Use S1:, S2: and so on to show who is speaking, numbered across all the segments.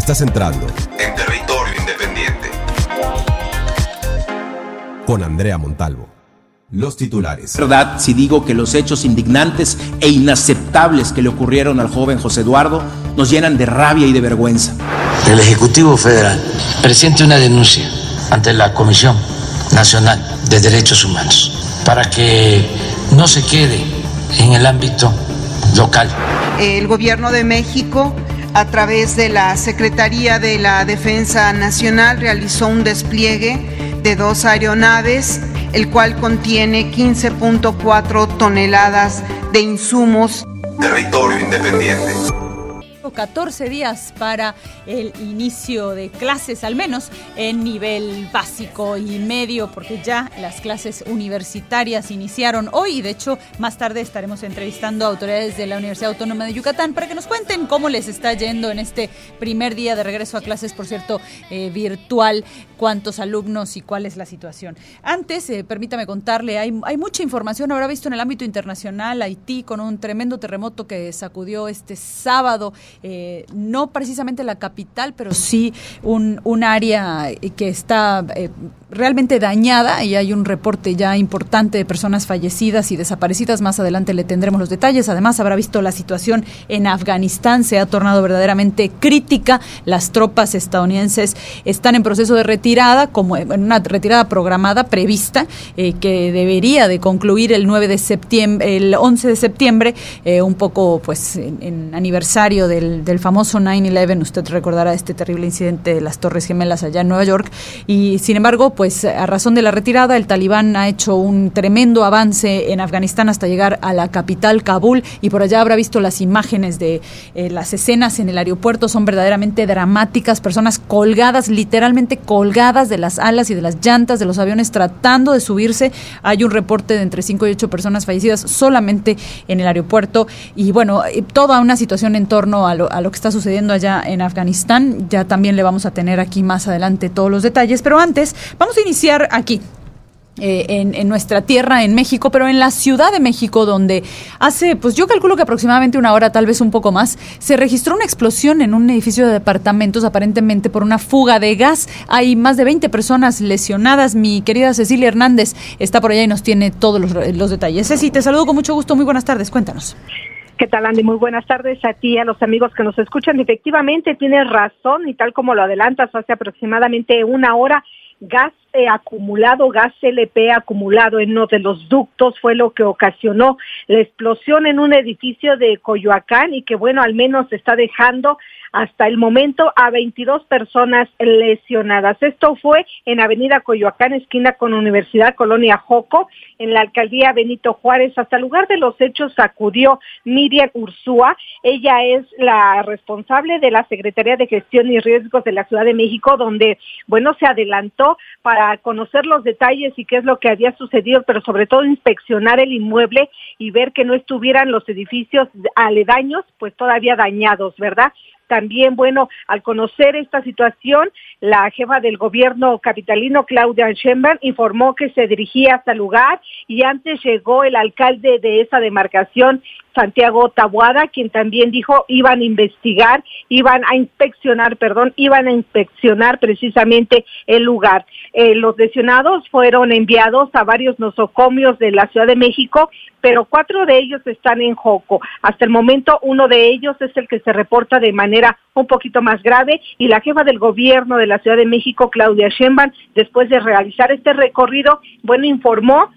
S1: Estás entrando en territorio independiente. Con Andrea Montalvo. Los titulares.
S2: Verdad si digo que los hechos indignantes e inaceptables que le ocurrieron al joven José Eduardo nos llenan de rabia y de vergüenza.
S3: El Ejecutivo Federal presente una denuncia ante la Comisión Nacional de Derechos Humanos para que no se quede en el ámbito local.
S4: El gobierno de México a través de la Secretaría de la Defensa Nacional realizó un despliegue de dos aeronaves, el cual contiene 15.4 toneladas de insumos.
S1: Territorio independiente.
S5: 14 días para el inicio de clases, al menos en nivel básico y medio, porque ya las clases universitarias iniciaron hoy y de hecho más tarde estaremos entrevistando a autoridades de la Universidad Autónoma de Yucatán para que nos cuenten cómo les está yendo en este primer día de regreso a clases, por cierto, eh, virtual, cuántos alumnos y cuál es la situación. Antes, eh, permítame contarle, hay, hay mucha información, habrá visto en el ámbito internacional, Haití con un tremendo terremoto que sacudió este sábado eh, no precisamente la capital, pero sí un, un área que está eh, realmente dañada y hay un reporte ya importante de personas fallecidas y desaparecidas. Más adelante le tendremos los detalles. Además, habrá visto la situación en Afganistán se ha tornado verdaderamente crítica. Las tropas estadounidenses están en proceso de retirada, como en una retirada programada, prevista, eh, que debería de concluir el 9 de septiembre, el 11 de septiembre, un poco pues en, en aniversario del del, famoso 9-11, usted recordará este terrible incidente de las Torres Gemelas allá en Nueva York. Y sin embargo, pues a razón de la retirada, el talibán ha hecho un tremendo avance en Afganistán hasta llegar a la capital, Kabul, y por allá habrá visto las imágenes de eh, las escenas en el aeropuerto, son verdaderamente dramáticas, personas colgadas, literalmente colgadas de las alas y de las llantas de los aviones tratando de subirse. Hay un reporte de entre 5 y 8 personas fallecidas solamente en el aeropuerto y bueno, eh, toda una situación en torno a a lo que está sucediendo allá en Afganistán. Ya también le vamos a tener aquí más adelante todos los detalles, pero antes vamos a iniciar aquí, eh, en, nuestra tierra, en México, pero en la Ciudad de México, donde hace, pues yo calculo que aproximadamente una hora, tal vez un poco más, se registró una explosión en un edificio de departamentos, aparentemente por una fuga de gas. Hay más de 20 personas lesionadas. Mi querida Cecilia Hernández está por allá y nos tiene todos los, los detalles. Ceci, te saludo con mucho gusto. Muy buenas tardes. Cuéntanos.
S6: ¿Qué tal, Andy? Muy buenas tardes a ti a los amigos que nos escuchan. Efectivamente, tienes razón y tal como lo adelantas, hace aproximadamente una hora, gas eh, acumulado, gas LP acumulado en uno de los ductos fue lo que ocasionó la explosión en un edificio de Coyoacán y que, bueno, al menos está dejando hasta el momento a 22 personas lesionadas. Esto fue en Avenida Coyoacán, esquina con Universidad Colonia Joco, en la alcaldía Benito Juárez. Hasta el lugar de los hechos acudió Miriam Ursúa. Ella es la responsable de la Secretaría de Gestión y Riesgos de la Ciudad de México, donde, bueno, se adelantó para conocer los detalles y qué es lo que había sucedido, pero sobre todo inspeccionar el inmueble y ver que no estuvieran los edificios aledaños, pues todavía dañados, ¿verdad? También, bueno, al conocer esta situación, la jefa del gobierno capitalino, Claudia Sheinbaum, informó que se dirigía hasta el lugar y antes llegó el alcalde de esa demarcación, Santiago Tabuada, quien también dijo iban a investigar, iban a inspeccionar, perdón, iban a inspeccionar precisamente el lugar. Eh, los lesionados fueron enviados a varios nosocomios de la Ciudad de México, pero cuatro de ellos están en Joco. Hasta el momento uno de ellos es el que se reporta de manera un poquito más grave y la jefa del gobierno de la Ciudad de México, Claudia Sheinbaum, después de realizar este recorrido, bueno, informó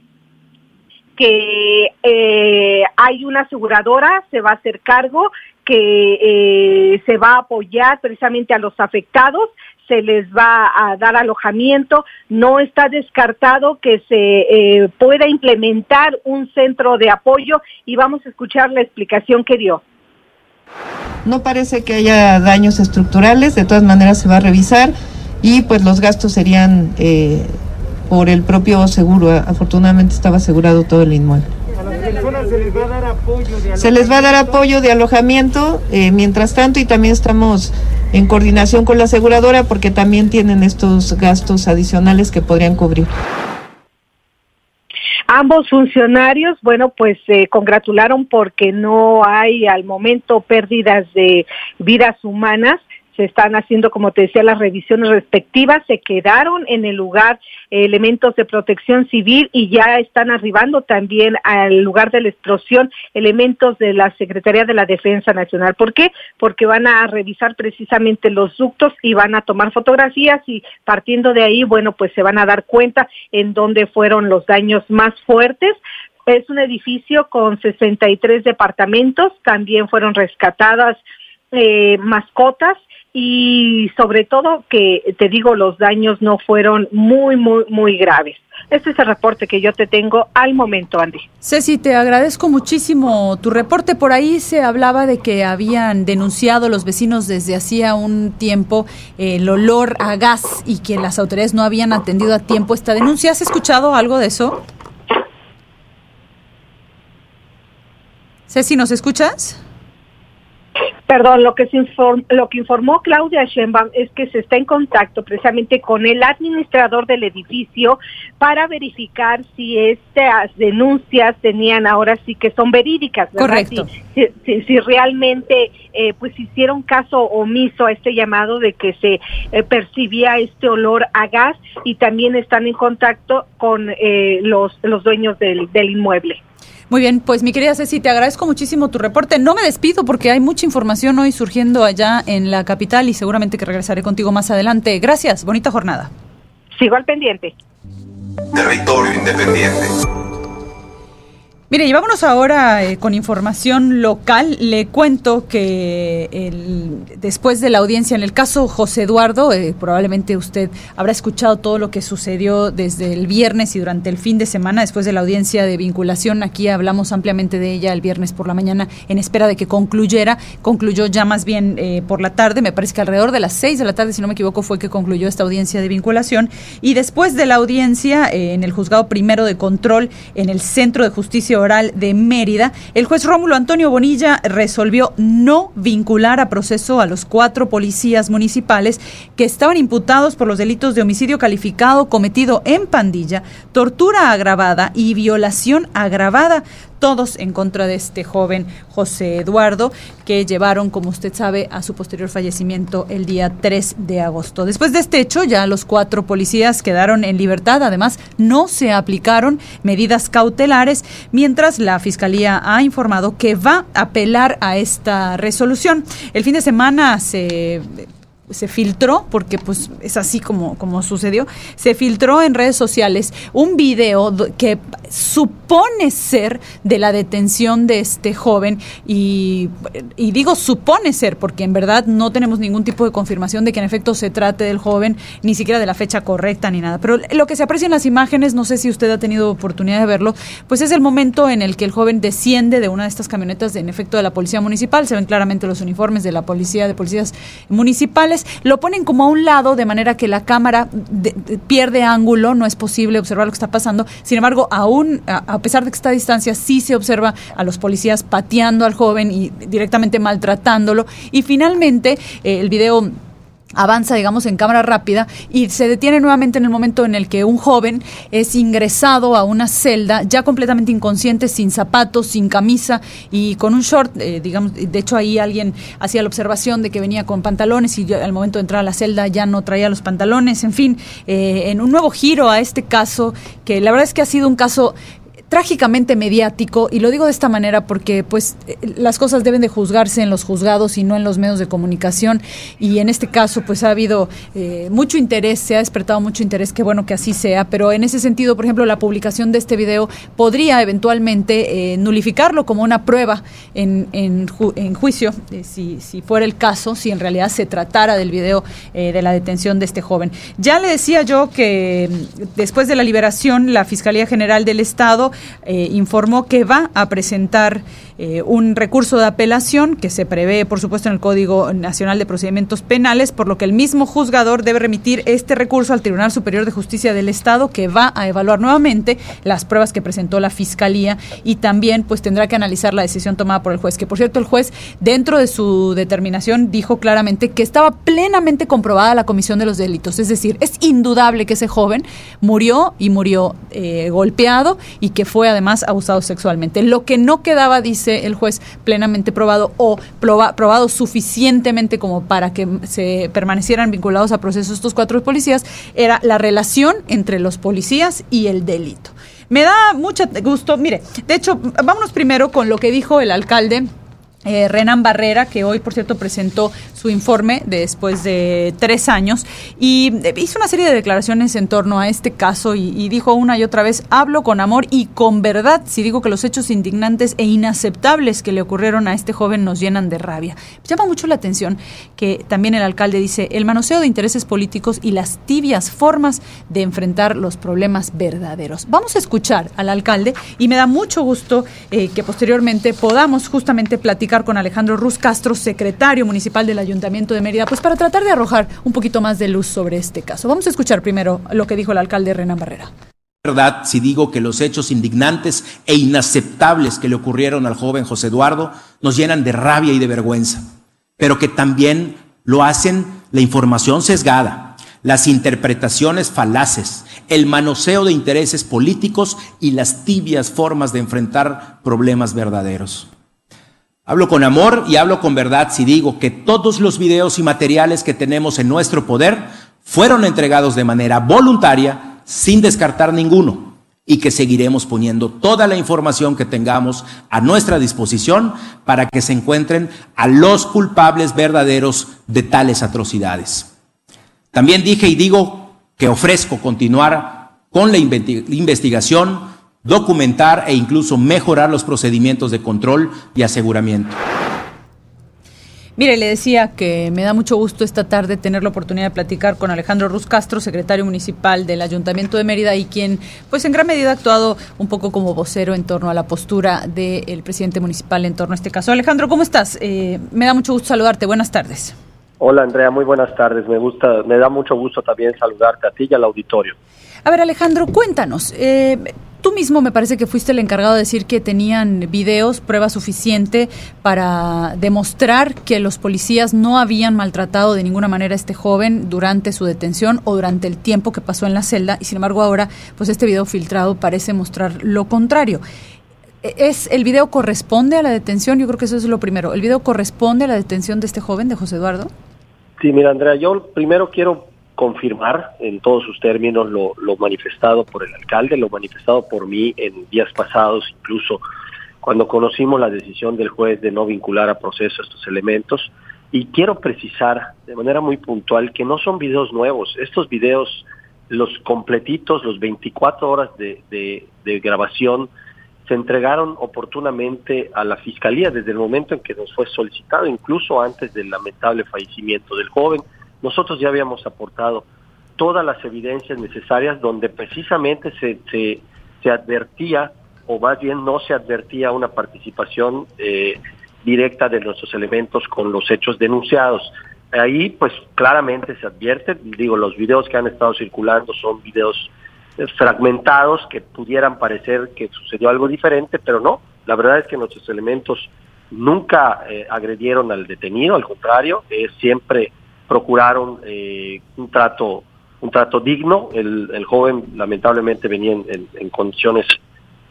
S6: que eh, hay una aseguradora, se va a hacer cargo, que eh, se va a apoyar precisamente a los afectados, se les va a dar alojamiento, no está descartado que se eh, pueda implementar un centro de apoyo y vamos a escuchar la explicación que dio.
S7: No parece que haya daños estructurales, de todas maneras se va a revisar y pues los gastos serían eh, por el propio seguro. Afortunadamente estaba asegurado todo el inmueble. Se les va a dar apoyo de Se les va a dar apoyo de alojamiento eh, mientras tanto y también estamos en coordinación con la aseguradora porque también tienen estos gastos adicionales que podrían cubrir.
S6: Ambos funcionarios, bueno, pues se congratularon porque no hay al momento pérdidas de vidas humanas se están haciendo, como te decía, las revisiones respectivas, se quedaron en el lugar elementos de protección civil y ya están arribando también al lugar de la explosión elementos de la Secretaría de la Defensa Nacional. ¿Por qué? Porque van a revisar precisamente los ductos y van a tomar fotografías y partiendo de ahí, bueno, pues se van a dar cuenta en dónde fueron los daños más fuertes. Es un edificio con 63 departamentos, también fueron rescatadas eh, mascotas y sobre todo que te digo los daños no fueron muy muy muy graves. Este es el reporte que yo te tengo al momento, Andy.
S5: Ceci, te agradezco muchísimo tu reporte. Por ahí se hablaba de que habían denunciado los vecinos desde hacía un tiempo el olor a gas y que las autoridades no habían atendido a tiempo esta denuncia. ¿Has escuchado algo de eso? Ceci, ¿nos escuchas?
S6: Perdón, lo que, se lo que informó Claudia Sheinbaum es que se está en contacto precisamente con el administrador del edificio para verificar si estas denuncias tenían ahora sí que son verídicas.
S5: Correcto.
S6: Si, realmente eh, pues hicieron caso omiso a este llamado de que se eh, percibía este olor a gas y también están en contacto con eh, los, los dueños del, del inmueble.
S5: Muy bien, pues mi querida Ceci, te agradezco muchísimo tu reporte. No me despido porque hay mucha información hoy surgiendo allá en la capital y seguramente que regresaré contigo más adelante. Gracias, bonita jornada.
S6: Sigo al pendiente.
S1: Territorio Independiente.
S5: Mire, llevámonos ahora eh, con información local. Le cuento que después de la audiencia en el caso José Eduardo, eh, probablemente usted habrá escuchado todo lo que sucedió desde el viernes y durante el fin de semana, después de la audiencia de vinculación. Aquí hablamos ampliamente de ella el viernes por la mañana en espera de que concluyera. Concluyó ya más bien eh, por la tarde, me parece que alrededor de las seis de la tarde, si no me equivoco, fue que concluyó esta audiencia de vinculación. Y después de la audiencia en el juzgado primero de control en el Centro de Justicia de Mérida, el juez Rómulo Antonio Bonilla resolvió no vincular a proceso a los cuatro policías municipales que estaban imputados por los delitos de homicidio calificado cometido en pandilla, tortura agravada y violación agravada todos en contra de este joven José Eduardo, que llevaron, como usted sabe, a su posterior fallecimiento el día 3 de agosto. Después de este hecho, ya los cuatro policías quedaron en libertad. Además, no se aplicaron medidas cautelares, la Fiscalía ha informado que va a apelar a esta resolución. El fin de semana se se filtró, porque pues es así como, como sucedió, se filtró en redes sociales un video que supone ser de la detención de este joven y, y, digo supone ser porque en verdad no tenemos ningún tipo de confirmación de que en efecto se trate del joven, ni siquiera de la fecha correcta ni nada. Pero lo que se aprecia en las imágenes, no sé si usted ha tenido oportunidad de verlo, pues es el momento en el que el joven desciende de una de estas camionetas, de, en efecto de la policía municipal, se ven claramente los uniformes de la policía, de policías municipales lo ponen como a un lado de manera que la cámara pierde ángulo, no es posible observar lo que está pasando. Sin embargo, aún a, pesar de que está a distancia, sí se observa a los policías pateando al joven y directamente maltratándolo. Y finalmente, eh, el video avanza, digamos, en cámara rápida y se detiene nuevamente en el momento en el que un joven es ingresado a una celda ya completamente inconsciente, sin zapatos, sin camisa y con un short, eh, digamos, de hecho ahí alguien hacía la observación de que venía con pantalones y al momento de entrar a la celda ya no traía los pantalones, en fin, eh, en un nuevo giro a este caso, que la verdad es que ha sido un caso trágicamente mediático y lo digo de esta manera porque pues eh, las cosas deben de juzgarse en los juzgados y no en los medios de comunicación y en este caso pues ha habido eh, mucho interés, se ha despertado mucho interés, qué bueno que así sea, pero en ese sentido, por ejemplo, la publicación de este video podría eventualmente eh, nulificarlo como una prueba en, en, en juicio, si, si fuera el caso, si en realidad se tratara del video de la detención de este joven. Ya le decía yo que mm, después de la liberación, la Fiscalía General del Estado eh, informó que va a presentar eh, un recurso de apelación que se prevé, por supuesto, en el Código Nacional de Procedimientos Penales, por lo que el mismo juzgador debe remitir este recurso al Tribunal Superior de Justicia del Estado, que va a evaluar nuevamente las pruebas que presentó la Fiscalía y también pues tendrá que analizar la decisión tomada por el juez, que por cierto el juez dentro de su determinación dijo claramente que estaba plenamente comprobada la comisión de los delitos, es decir, es indudable que ese joven murió y murió eh, golpeado y que fue además abusado sexualmente. Lo que no quedaba, dice el juez, plenamente probado o probado suficientemente como para que se permanecieran vinculados a procesos estos cuatro policías, era la relación entre los policías y el delito. Me da mucho gusto, mire, de hecho, vámonos primero con lo que dijo el alcalde eh, Renan Barrera, que hoy, por cierto, presentó su informe después de tres años y eh, hizo una serie de declaraciones en torno a este caso y, dijo una y otra vez, hablo con amor y con verdad si digo que los hechos indignantes e inaceptables que le ocurrieron a este joven nos llenan de rabia. Llama mucho la atención que también el alcalde dice, el manoseo de intereses políticos y las tibias formas de enfrentar los problemas verdaderos. Vamos a escuchar al alcalde y me da mucho gusto eh, que posteriormente podamos justamente platicar con Alejandro Ruz Castro, secretario municipal del Ayuntamiento de Mérida, pues para tratar de arrojar un poquito más de luz sobre este caso. Vamos a escuchar primero lo que dijo el alcalde Renan Barrera.
S2: Verdad si digo que los hechos indignantes e inaceptables que le ocurrieron al joven José Eduardo nos llenan de rabia y de vergüenza, pero que también lo hacen la información sesgada, las interpretaciones falaces, el manoseo de intereses políticos y las tibias formas de enfrentar problemas verdaderos. Hablo con amor y hablo con verdad si digo que todos los videos y materiales que tenemos en nuestro poder fueron entregados de manera voluntaria sin descartar ninguno y que seguiremos poniendo toda la información que tengamos a nuestra disposición para que se encuentren a los culpables verdaderos de tales atrocidades. También dije y digo que ofrezco continuar con la investigación documentar e incluso mejorar los procedimientos de control y aseguramiento.
S5: Mire, le decía que me da mucho gusto esta tarde tener la oportunidad de platicar con Alejandro Ruz Castro, secretario municipal del Ayuntamiento de Mérida y quien, pues en gran medida ha actuado un poco como vocero en torno a la postura del presidente municipal en torno a este caso. Alejandro, ¿cómo estás? Eh, me da mucho gusto saludarte. Buenas tardes.
S8: Hola Andrea, muy buenas tardes. Me gusta, me da mucho gusto también saludarte a ti y al auditorio.
S5: A ver, Alejandro, cuéntanos. Eh, Tú mismo me parece que fuiste el encargado de decir que tenían videos, prueba suficiente para demostrar que los policías no habían maltratado de ninguna manera a este joven durante su detención o durante el tiempo que pasó en la celda y sin embargo ahora pues este video filtrado parece mostrar lo contrario. ¿Es, ¿El video corresponde a la detención? Yo creo que eso es lo primero. ¿El video corresponde a la detención de este joven, de José Eduardo?
S8: Sí, mira, Andrea, yo primero quiero confirmar en todos sus términos lo, manifestado por el alcalde, lo manifestado por mí en días pasados, incluso cuando conocimos la decisión del juez de no vincular a proceso estos elementos. Y quiero precisar de manera muy puntual que no son videos nuevos. Estos videos, los completitos, los 24 horas de, de grabación, se entregaron oportunamente a la Fiscalía desde el momento en que nos fue solicitado, incluso antes del lamentable fallecimiento del joven nosotros ya habíamos aportado todas las evidencias necesarias donde precisamente se, se, advertía, o más bien no se advertía una participación eh, directa de nuestros elementos con los hechos denunciados. Ahí pues claramente se advierte, digo, los videos que han estado circulando son videos eh, fragmentados que pudieran parecer que sucedió algo diferente, pero no, la verdad es que nuestros elementos nunca eh, agredieron al detenido, al contrario, es siempre procuraron eh, un trato un trato digno. El, el joven lamentablemente venía en, condiciones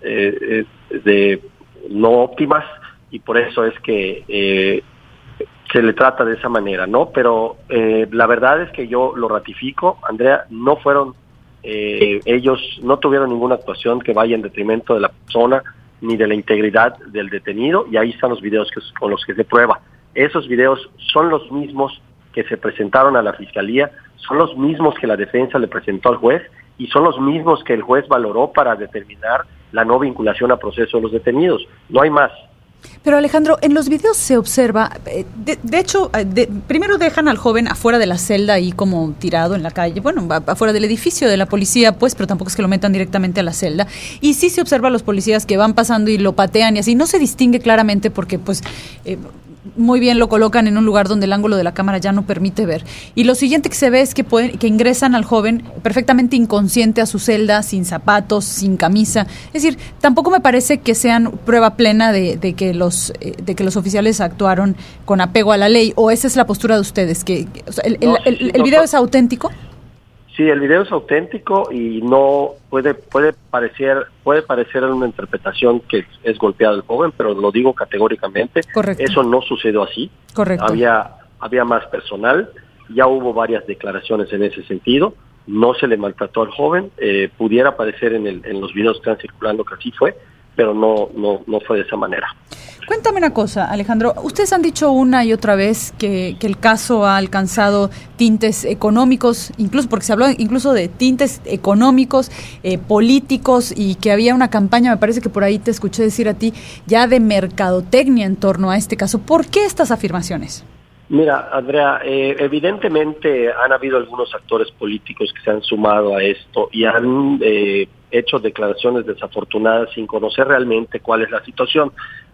S8: eh, eh, de no óptimas y por eso es que se le trata de esa manera, ¿no? Pero la verdad es que yo lo ratifico, Andrea, no fueron ellos no tuvieron ninguna actuación que vaya en detrimento de la persona ni de la integridad del detenido y ahí están los videos que, con los que se prueba. Esos videos son los mismos que se presentaron a la Fiscalía son los mismos que la defensa le presentó al juez y son los mismos que el juez valoró para determinar la no vinculación a proceso de los detenidos. No hay más.
S5: Pero Alejandro, en los videos se observa, eh, de, hecho, eh, primero dejan al joven afuera de la celda ahí como tirado en la calle, bueno, afuera del edificio de la policía, pues, pero tampoco es que lo metan directamente a la celda. Y sí se observa a los policías que van pasando y lo patean y así. No se distingue claramente porque, pues, eh, muy bien lo colocan en un lugar donde el ángulo de la cámara ya no permite ver. Y lo siguiente que se ve es que, pueden, que ingresan al joven perfectamente inconsciente a su celda, sin zapatos, sin camisa. Es decir, tampoco me parece que sean prueba plena de, que, los, eh, de que los oficiales actuaron con apego a la ley. ¿O esa es la postura de ustedes? que ¿El, el, video es auténtico?
S8: Sí, el video es auténtico y no puede puede parecer puede parecer una interpretación que es golpeado el joven, pero lo digo categóricamente.
S5: Correcto.
S8: Eso no sucedió así.
S5: Correcto.
S8: Había había más personal, ya hubo varias declaraciones en ese sentido. No se le maltrató al joven, eh, pudiera aparecer en, el, en los videos que están circulando que así fue, pero no no no fue de esa manera.
S5: Cuéntame una cosa, Alejandro. Ustedes han dicho una y otra vez que, el caso ha alcanzado tintes económicos, incluso porque se habló incluso de tintes económicos, eh, políticos y que había una campaña, me parece que por ahí te escuché decir a ti, ya de mercadotecnia en torno a este caso. ¿Por qué estas afirmaciones?
S8: Mira, Andrea, eh, evidentemente han habido algunos actores políticos que se han sumado a esto y han eh, hecho declaraciones desafortunadas sin conocer realmente cuál es la situación.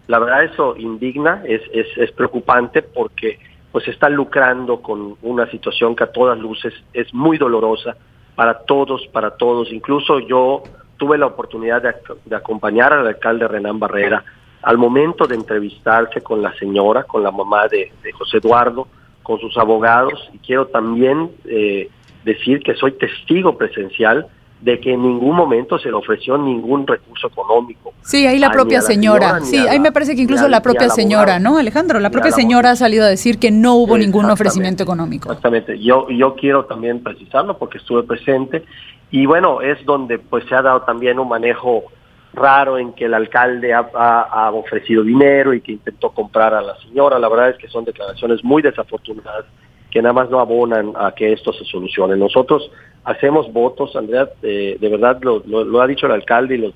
S8: La verdad eso indigna, es, es, es preocupante porque pues está lucrando con una situación que a todas luces es muy dolorosa para todos, para todos. Incluso yo tuve la oportunidad de, de acompañar al alcalde Renán Barrera al momento de entrevistarse con la señora, con la mamá de, de José Eduardo, con sus abogados, y quiero también eh, decir que soy testigo presencial de que en ningún momento se le ofreció ningún recurso económico.
S5: Sí, ahí la propia la señora, señora sí, ahí la, me parece que incluso la, la, propia señora, ¿no, Alejandro? La propia señora ha salido a decir que no hubo ningún ofrecimiento económico.
S8: Exactamente, yo, yo quiero también precisarlo porque estuve presente y bueno, es donde pues se ha dado también un manejo raro en que el alcalde ha, ha, ha ofrecido dinero y que intentó comprar a la señora, la verdad es que son declaraciones muy desafortunadas que nada más no abonan a que esto se solucione. Nosotros hacemos votos, Andrea, eh, de verdad lo, lo, lo, ha dicho el alcalde y lo,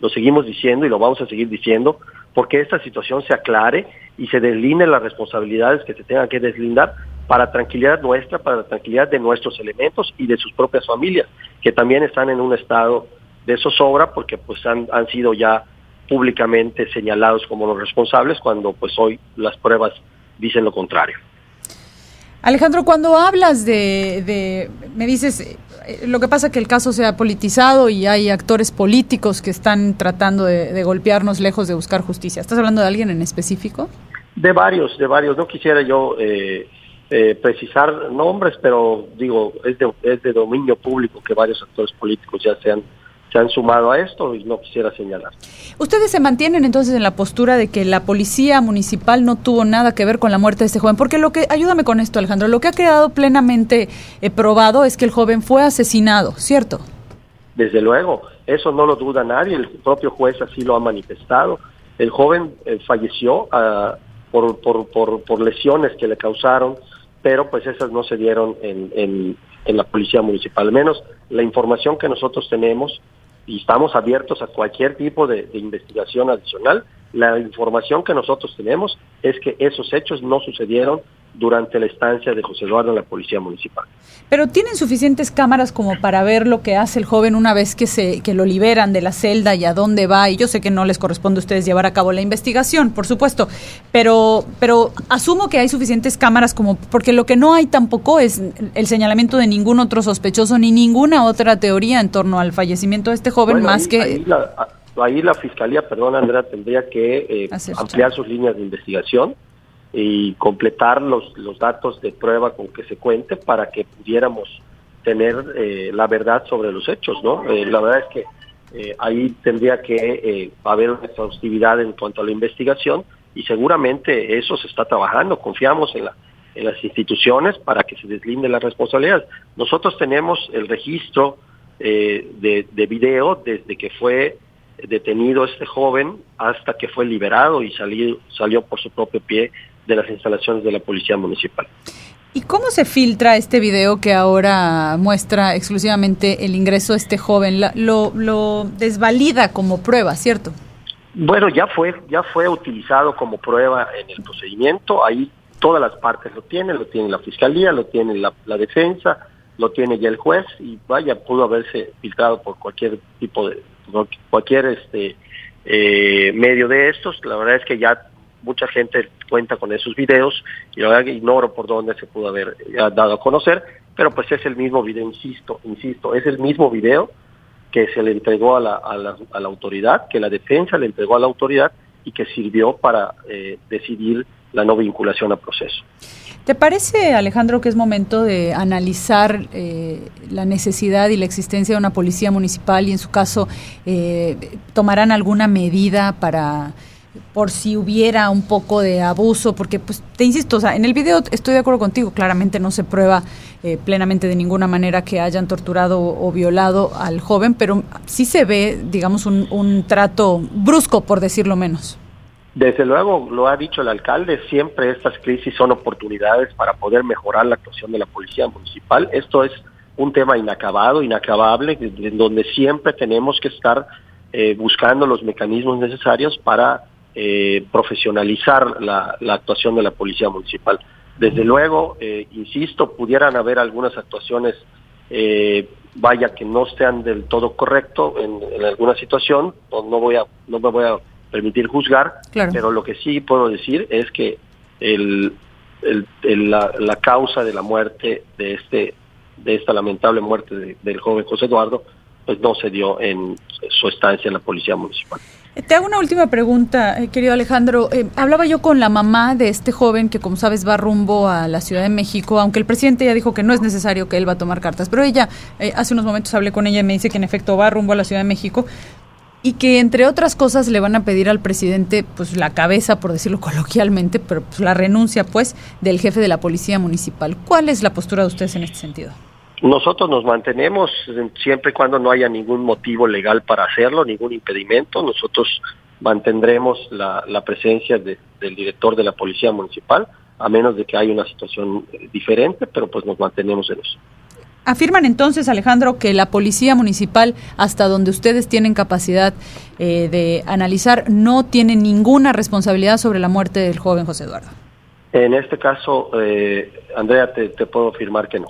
S8: lo, seguimos diciendo y lo vamos a seguir diciendo, porque esta situación se aclare y se desline las responsabilidades que se tengan que deslindar para tranquilidad nuestra, para la tranquilidad de nuestros elementos y de sus propias familias, que también están en un estado de zozobra porque pues han, han sido ya públicamente señalados como los responsables cuando pues hoy las pruebas dicen lo contrario.
S5: Alejandro, cuando hablas de, de, me dices, lo que pasa que el caso se ha politizado y hay actores políticos que están tratando de, de, golpearnos lejos de buscar justicia. ¿Estás hablando de alguien en específico?
S8: De varios, de varios. No quisiera yo eh, eh, precisar nombres, pero digo, es de, es de dominio público que varios actores políticos ya se han se han sumado a esto y no quisiera señalar.
S5: ¿Ustedes se mantienen entonces en la postura de que la policía municipal no tuvo nada que ver con la muerte de este joven? Porque lo que, ayúdame con esto Alejandro, lo que ha quedado plenamente eh, probado es que el joven fue asesinado, ¿cierto?
S8: Desde luego, eso no lo duda nadie, el propio juez así lo ha manifestado. El joven eh, falleció uh, por, por, por, por, lesiones que le causaron, pero pues esas no se dieron en, en, en la policía municipal. Al menos la información que nosotros tenemos y estamos abiertos a cualquier tipo de, de, investigación adicional. La información que nosotros tenemos es que esos hechos no sucedieron durante la estancia de José Eduardo en la Policía Municipal.
S5: Pero tienen suficientes cámaras como para ver lo que hace el joven una vez que se que lo liberan de la celda y a dónde va. Y yo sé que no les corresponde a ustedes llevar a cabo la investigación, por supuesto, pero pero asumo que hay suficientes cámaras como porque lo que no hay tampoco es el señalamiento de ningún otro sospechoso ni ninguna otra teoría en torno al fallecimiento de este joven
S8: bueno,
S5: más
S8: ahí,
S5: que
S8: ahí la, ahí la fiscalía, perdón Andrea, tendría que eh, ampliar sus líneas de investigación y completar los, los datos de prueba con que se cuente para que pudiéramos tener eh, la verdad sobre los hechos, ¿no? Eh, la verdad es que eh, ahí tendría que eh, haber una exhaustividad en cuanto a la investigación y seguramente eso se está trabajando. Confiamos en, la, en las instituciones para que se deslinde la responsabilidad. Nosotros tenemos el registro eh, de, de video desde que fue detenido este joven hasta que fue liberado y salió, salió por su propio pie de las instalaciones de la Policía Municipal.
S5: ¿Y cómo se filtra este video que ahora muestra exclusivamente el ingreso de este joven? Lo, lo, desvalida como prueba, ¿cierto?
S8: Bueno, ya fue, ya fue utilizado como prueba en el procedimiento. Ahí todas las partes lo tienen, lo tiene la fiscalía, lo tiene la, la defensa, lo tiene ya el juez y vaya, pudo haberse filtrado por cualquier tipo de, cualquier este eh, medio de estos. La verdad es que ya mucha gente cuenta con esos videos y la verdad ignoro por dónde se pudo haber dado a conocer, pero pues es el mismo video, insisto, insisto, es el mismo video que se le entregó a la, a la, a la autoridad, que la defensa le entregó a la autoridad y que sirvió para eh, decidir la no vinculación a proceso.
S5: ¿Te parece, Alejandro, que es momento de analizar eh, la necesidad y la existencia de una policía municipal y, en su caso, eh, tomarán alguna medida para por si hubiera un poco de abuso, porque pues te insisto, o sea, en el video estoy de acuerdo contigo, claramente no se prueba eh, plenamente de ninguna manera que hayan torturado o, violado al joven, pero sí se ve, digamos, un, un trato brusco, por decirlo menos.
S8: Desde luego, lo ha dicho el alcalde, siempre estas crisis son oportunidades para poder mejorar la actuación de la policía municipal. Esto es un tema inacabado, inacabable, en donde siempre tenemos que estar eh, buscando los mecanismos necesarios para eh, profesionalizar la, actuación de la policía municipal. Desde luego, eh, insisto, pudieran haber algunas actuaciones, vaya que no sean del todo correcto en, en alguna situación, no voy a, no me voy a permitir juzgar, pero lo que sí puedo decir es que el, la, causa de la muerte de este de esta lamentable muerte del joven José Eduardo pues no se dio en su estancia en la policía municipal.
S5: Te hago una última pregunta, eh, querido Alejandro. Eh, hablaba yo con la mamá de este joven que, como sabes, va rumbo a la Ciudad de México, aunque el presidente ya dijo que no es necesario que él va a tomar cartas. Pero ella, eh, hace unos momentos hablé con ella y me dice que en efecto va rumbo a la Ciudad de México y que entre otras cosas le van a pedir al presidente pues la cabeza, por decirlo coloquialmente, pero pues, la renuncia pues del jefe de la policía municipal. ¿Cuál es la postura de ustedes en este sentido?
S8: Nosotros nos mantenemos siempre y cuando no haya ningún motivo legal para hacerlo, ningún impedimento. Nosotros mantendremos la, presencia del director de la policía municipal, a menos de que haya una situación diferente, pero pues nos mantenemos en eso.
S5: Afirman entonces, Alejandro, que la policía municipal, hasta donde ustedes tienen capacidad eh, de analizar, no tiene ninguna responsabilidad sobre la muerte del joven José Eduardo.
S8: En este caso, eh, Andrea, te puedo afirmar que no.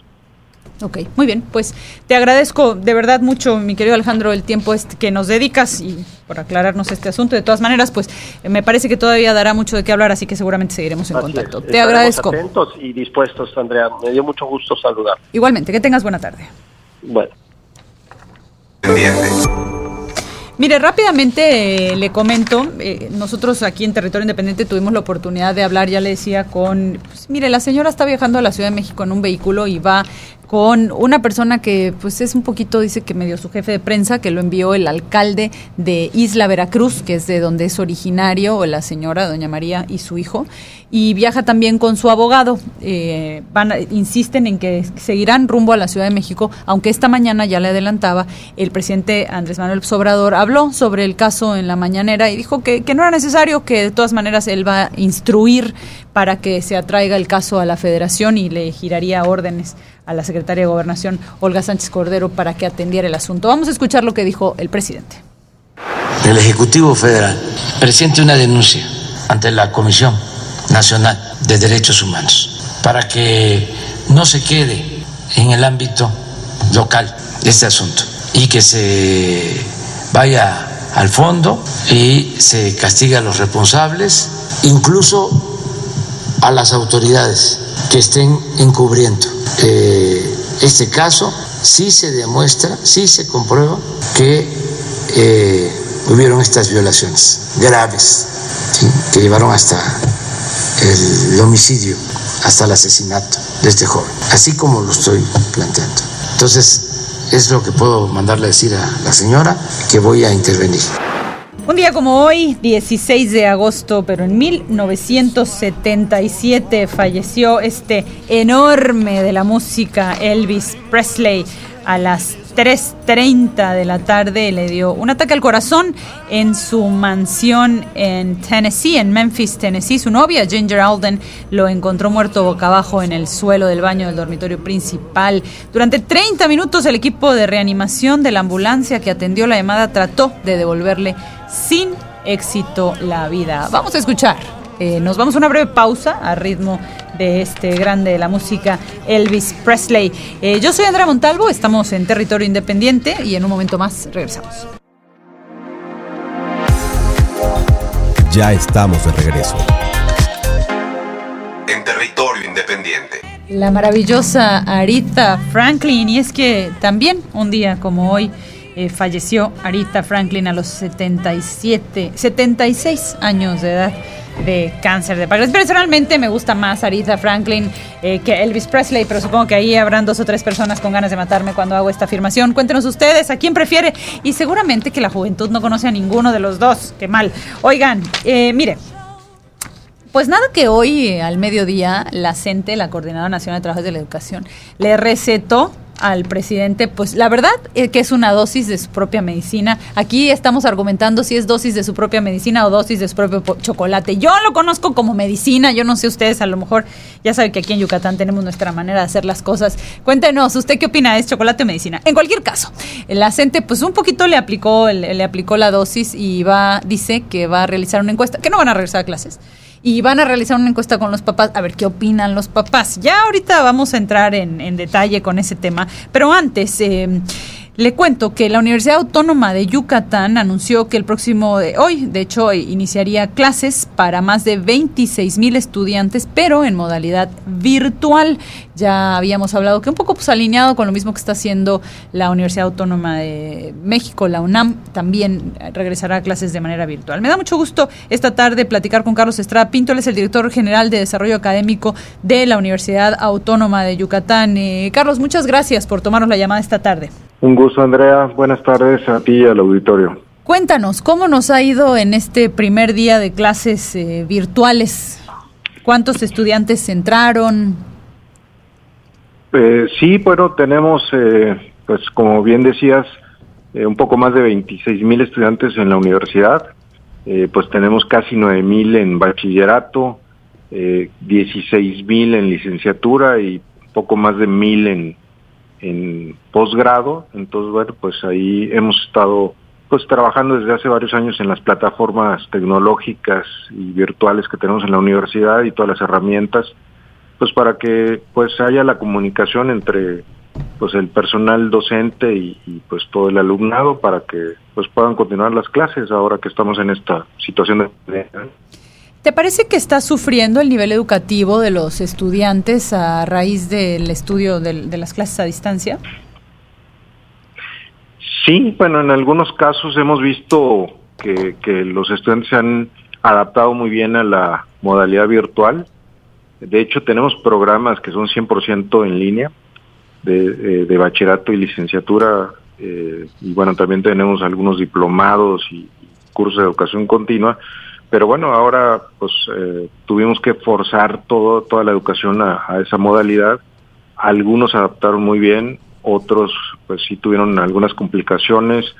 S5: Ok, muy bien, pues te agradezco de verdad mucho, mi querido Alejandro, el tiempo este que nos dedicas y por aclararnos este asunto. De todas maneras, pues me parece que todavía dará mucho de qué hablar, así que seguramente seguiremos en contacto. Te agradezco.
S8: Atentos y dispuestos, Andrea. Me dio mucho gusto saludar.
S5: Igualmente, que tengas buena tarde.
S8: Bueno.
S5: Mire, rápidamente eh, le comento, eh, nosotros aquí en Territorio Independiente tuvimos la oportunidad de hablar, ya le decía, con, pues, mire, la señora está viajando a la Ciudad de México en un vehículo y va con una persona que pues es un poquito, dice que medio su jefe de prensa, que lo envió el alcalde de Isla Veracruz, que es de donde es originario, la señora, doña María y su hijo, y viaja también con su abogado. Eh, van insisten en que seguirán rumbo a la Ciudad de México, aunque esta mañana ya le adelantaba, el presidente Andrés Manuel Sobrador habló sobre el caso en la mañanera y dijo que, que no era necesario, que de todas maneras él va a instruir para que se atraiga el caso a la federación y le giraría órdenes a la secretaria de Gobernación, Olga Sánchez Cordero, para que atendiera el asunto. Vamos a escuchar lo que dijo el presidente.
S3: El Ejecutivo Federal presente una denuncia ante la Comisión Nacional de Derechos Humanos para que no se quede en el ámbito local este asunto y que se vaya al fondo y se castigue a los responsables, incluso a las autoridades que estén encubriendo eh, este caso, sí se demuestra, sí se comprueba que eh, hubieron estas violaciones graves que llevaron hasta el homicidio, hasta el asesinato de este joven, así como lo estoy planteando. Entonces, es lo que puedo mandarle a decir a la señora que voy a intervenir.
S5: Un día como hoy, 16 de agosto, pero en 1977 falleció este enorme de la música Elvis Presley a las 3.30 de la tarde le dio un ataque al corazón en su mansión en Tennessee, en Memphis, Tennessee. Su novia, Ginger Alden, lo encontró muerto boca abajo en el suelo del baño del dormitorio principal. Durante 30 minutos el equipo de reanimación de la ambulancia que atendió la llamada trató de devolverle sin éxito la vida. Vamos a escuchar. Eh, nos vamos a una breve pausa a ritmo de este grande de la música, Elvis Presley. Eh, yo soy Andrea Montalvo, estamos en territorio independiente y en un momento más regresamos.
S1: Ya estamos de regreso.
S9: En territorio independiente.
S5: La maravillosa Aretha Franklin, y es que también un día como hoy eh, falleció Aretha Franklin a los 77, 76 años de edad. de cáncer de páncreas. Personalmente me gusta más Aretha Franklin eh, que Elvis Presley, pero supongo que ahí habrán dos o tres personas con ganas de matarme cuando hago esta afirmación. Cuéntenos ustedes a quién prefiere y seguramente que la juventud no conoce a ninguno de los dos. Qué mal. Oigan, eh, mire. Pues nada que hoy al mediodía la CENTE, la Coordinadora Nacional de Trabajos de la Educación, le recetó al presidente, pues la verdad es que es una dosis de su propia medicina. Aquí estamos argumentando si es dosis de su propia medicina o dosis de su propio chocolate. Yo lo conozco como medicina, yo no sé ustedes, a lo mejor ya saben que aquí en Yucatán tenemos nuestra manera de hacer las cosas. Cuéntenos, ¿usted qué opina? ¿Es chocolate o medicina? En cualquier caso, el acente pues un poquito le aplicó, le aplicó la dosis y va, dice que va a realizar una encuesta, que no van a regresar a clases y van a realizar una encuesta con los papás a ver qué opinan los papás. Ya ahorita vamos a entrar en, detalle con ese tema, pero antes... Eh, le cuento que la Universidad Autónoma de Yucatán anunció que el próximo de hoy, de hecho, iniciaría clases para más de 26 mil estudiantes, pero en modalidad virtual. Ya habíamos hablado que un poco pues, alineado con lo mismo que está haciendo la Universidad Autónoma de México, la UNAM, también regresará a clases de manera virtual. Me da mucho gusto esta tarde platicar con Carlos Estrada Pinto, él es el director general de Desarrollo Académico de la Universidad Autónoma de Yucatán. Eh, Carlos, muchas gracias por tomarnos la llamada esta tarde.
S10: Un gusto, Andrea. Buenas tardes a ti y al auditorio.
S5: Cuéntanos, ¿cómo nos ha ido en este primer día de clases eh, virtuales? ¿Cuántos estudiantes entraron?
S10: Eh, sí, bueno, tenemos, eh, pues como bien decías, un poco más de 26 mil estudiantes en la universidad. pues tenemos casi 9 mil en bachillerato, 16 mil en licenciatura y poco más de mil en, en posgrado, entonces bueno, pues ahí hemos estado pues trabajando desde hace varios años en las plataformas tecnológicas y virtuales que tenemos en la universidad y todas las herramientas, pues para que pues haya la comunicación entre pues el personal docente y, y, pues todo el alumnado para que pues puedan continuar las clases ahora que estamos en esta situación de
S5: ¿Te parece que está sufriendo el nivel educativo de los estudiantes a raíz del estudio de, las clases a distancia?
S10: Sí, bueno, en algunos casos hemos visto que, los estudiantes se han adaptado muy bien a la modalidad virtual. De hecho, tenemos programas que son 100% en línea de, eh, de, bachillerato y licenciatura. Eh, y bueno, también tenemos algunos diplomados y cursos de educación continua pero bueno, ahora pues eh, tuvimos que forzar todo, toda la educación a, esa modalidad. Algunos adaptaron muy bien, otros pues sí tuvieron algunas complicaciones.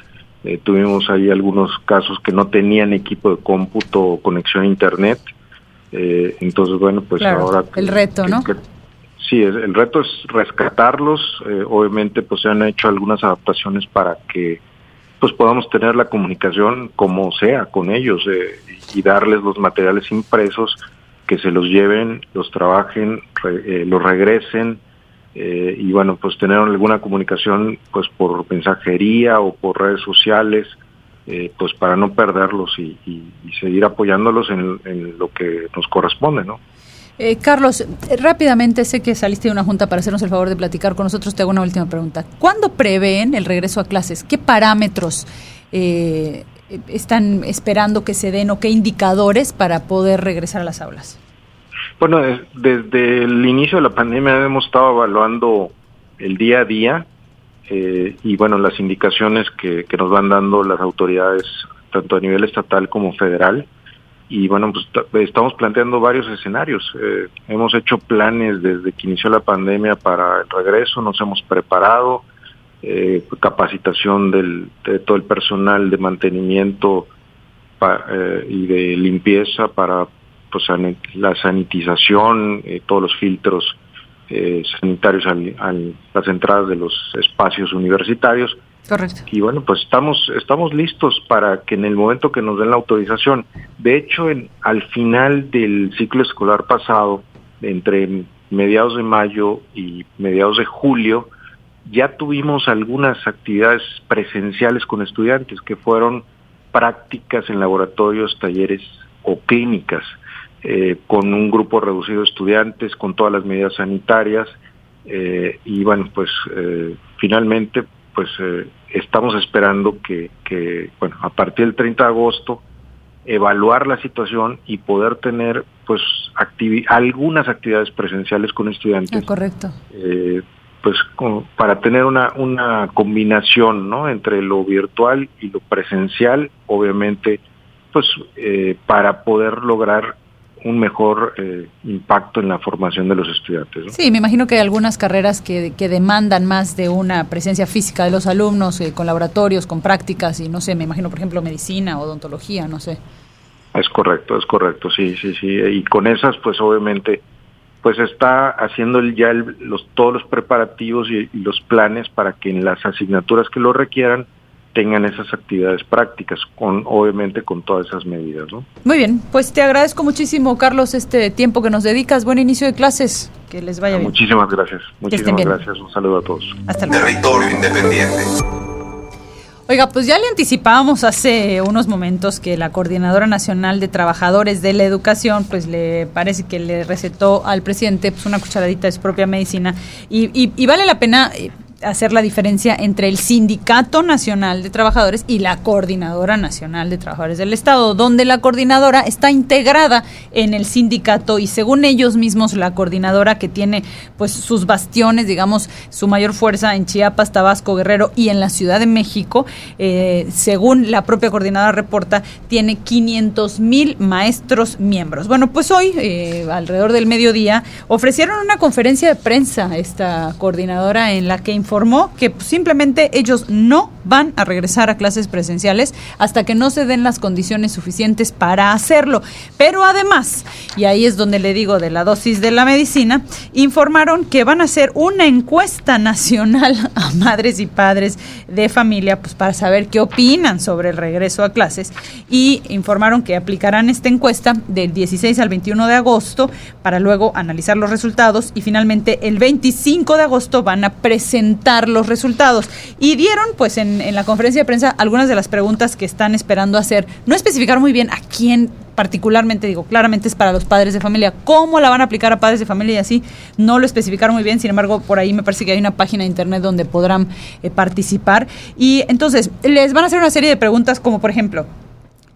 S10: Eh, tuvimos ahí algunos casos que no tenían equipo de cómputo o conexión a internet. Eh, entonces bueno, pues ahora
S5: el reto, ¿no?
S10: sí, el reto es rescatarlos. obviamente pues se han hecho algunas adaptaciones para que pues podamos tener la comunicación como sea con ellos eh, y darles los materiales impresos que se los lleven, los trabajen, eh, los regresen eh, y bueno, pues tener alguna comunicación pues por mensajería o por redes sociales, pues para no perderlos y, seguir apoyándolos en, en, lo que nos corresponde, ¿no?
S5: Eh, Carlos, eh, rápidamente sé que saliste de una junta para hacernos el favor de platicar con nosotros. Te hago una última pregunta. ¿Cuándo prevén el regreso a clases? ¿Qué parámetros eh, están esperando que se den o qué indicadores para poder regresar a las aulas?
S10: Bueno, desde el inicio de la pandemia hemos estado evaluando el día a día y bueno, las indicaciones que nos van dando las autoridades, tanto a nivel estatal como federal y bueno, pues estamos planteando varios escenarios. Eh, hemos hecho planes desde que inició la pandemia para el regreso, nos hemos preparado, eh, capacitación del, de todo el personal de mantenimiento eh, y de limpieza para pues, la sanitización, todos los filtros sanitarios a las entradas de los espacios universitarios.
S5: Correcto.
S10: Y bueno, pues estamos estamos listos para que en el momento que nos den la autorización, de hecho, en, al final del ciclo escolar pasado, entre mediados de mayo y mediados de julio, ya tuvimos algunas actividades presenciales con estudiantes que fueron prácticas en laboratorios, talleres o clínicas, eh, con un grupo reducido de estudiantes, con todas las medidas sanitarias, eh, y bueno, pues eh, finalmente pues eh, estamos esperando que, que, bueno, a partir del 30 de agosto evaluar la situación y poder tener pues algunas actividades presenciales con estudiantes.
S5: Ah, correcto.
S10: Eh, pues para tener una, una combinación ¿no? entre lo virtual y lo presencial, obviamente, pues eh, para poder lograr un mejor eh, impacto en la formación de los estudiantes.
S5: Sí, me imagino que hay algunas carreras que, que, demandan más de una presencia física de los alumnos, eh, con laboratorios, con prácticas y no sé, me imagino por ejemplo medicina, odontología, no sé.
S10: Es correcto, es correcto, sí, sí, sí. Y con esas pues obviamente pues está haciendo ya los, todos los preparativos y, y los planes para que en las asignaturas que lo requieran tengan esas actividades prácticas, con obviamente con todas esas medidas. ¿no?
S5: Muy bien, pues te agradezco muchísimo, Carlos, este tiempo que nos dedicas. Buen inicio de clases, que les vaya bien.
S10: Muchísimas gracias, muchísimas gracias. Un saludo a todos.
S5: Hasta luego.
S9: Territorio Independiente.
S5: Oiga, pues ya le anticipábamos hace unos momentos que la Coordinadora Nacional de Trabajadores de la Educación, pues le parece que le recetó al presidente pues, una cucharadita de su propia medicina y, y, y vale la pena eh, hacer la diferencia entre el Sindicato Nacional de Trabajadores y la Coordinadora Nacional de Trabajadores del Estado, donde la coordinadora está integrada en el sindicato y según ellos mismos la coordinadora que tiene pues sus bastiones, digamos, su mayor fuerza en Chiapas, Tabasco, Guerrero y en la Ciudad de México, eh, según la propia coordinadora reporta, tiene 500 mil maestros miembros. Bueno, pues hoy, eh, alrededor del mediodía, ofrecieron una conferencia de prensa esta coordinadora en la que informó que simplemente ellos no van a regresar a clases presenciales hasta que no se den las condiciones suficientes para hacerlo. Pero además, y ahí es donde le digo de la dosis de la medicina, informaron que van a hacer una encuesta nacional a madres y padres de familia pues para saber qué opinan sobre el regreso a clases y informaron que aplicarán esta encuesta del 16 al 21 de agosto para luego analizar los resultados y finalmente el 25 de agosto van a presentar los resultados. Y dieron, pues, en, la conferencia de prensa algunas de las preguntas que están esperando hacer. No especificar muy bien a quién particularmente digo, claramente es para los padres de familia. ¿Cómo la van a aplicar a padres de familia y así? No lo especificaron muy bien, sin embargo, por ahí me parece que hay una página de internet donde podrán eh, participar. Y entonces, les van a hacer una serie de preguntas como, por ejemplo,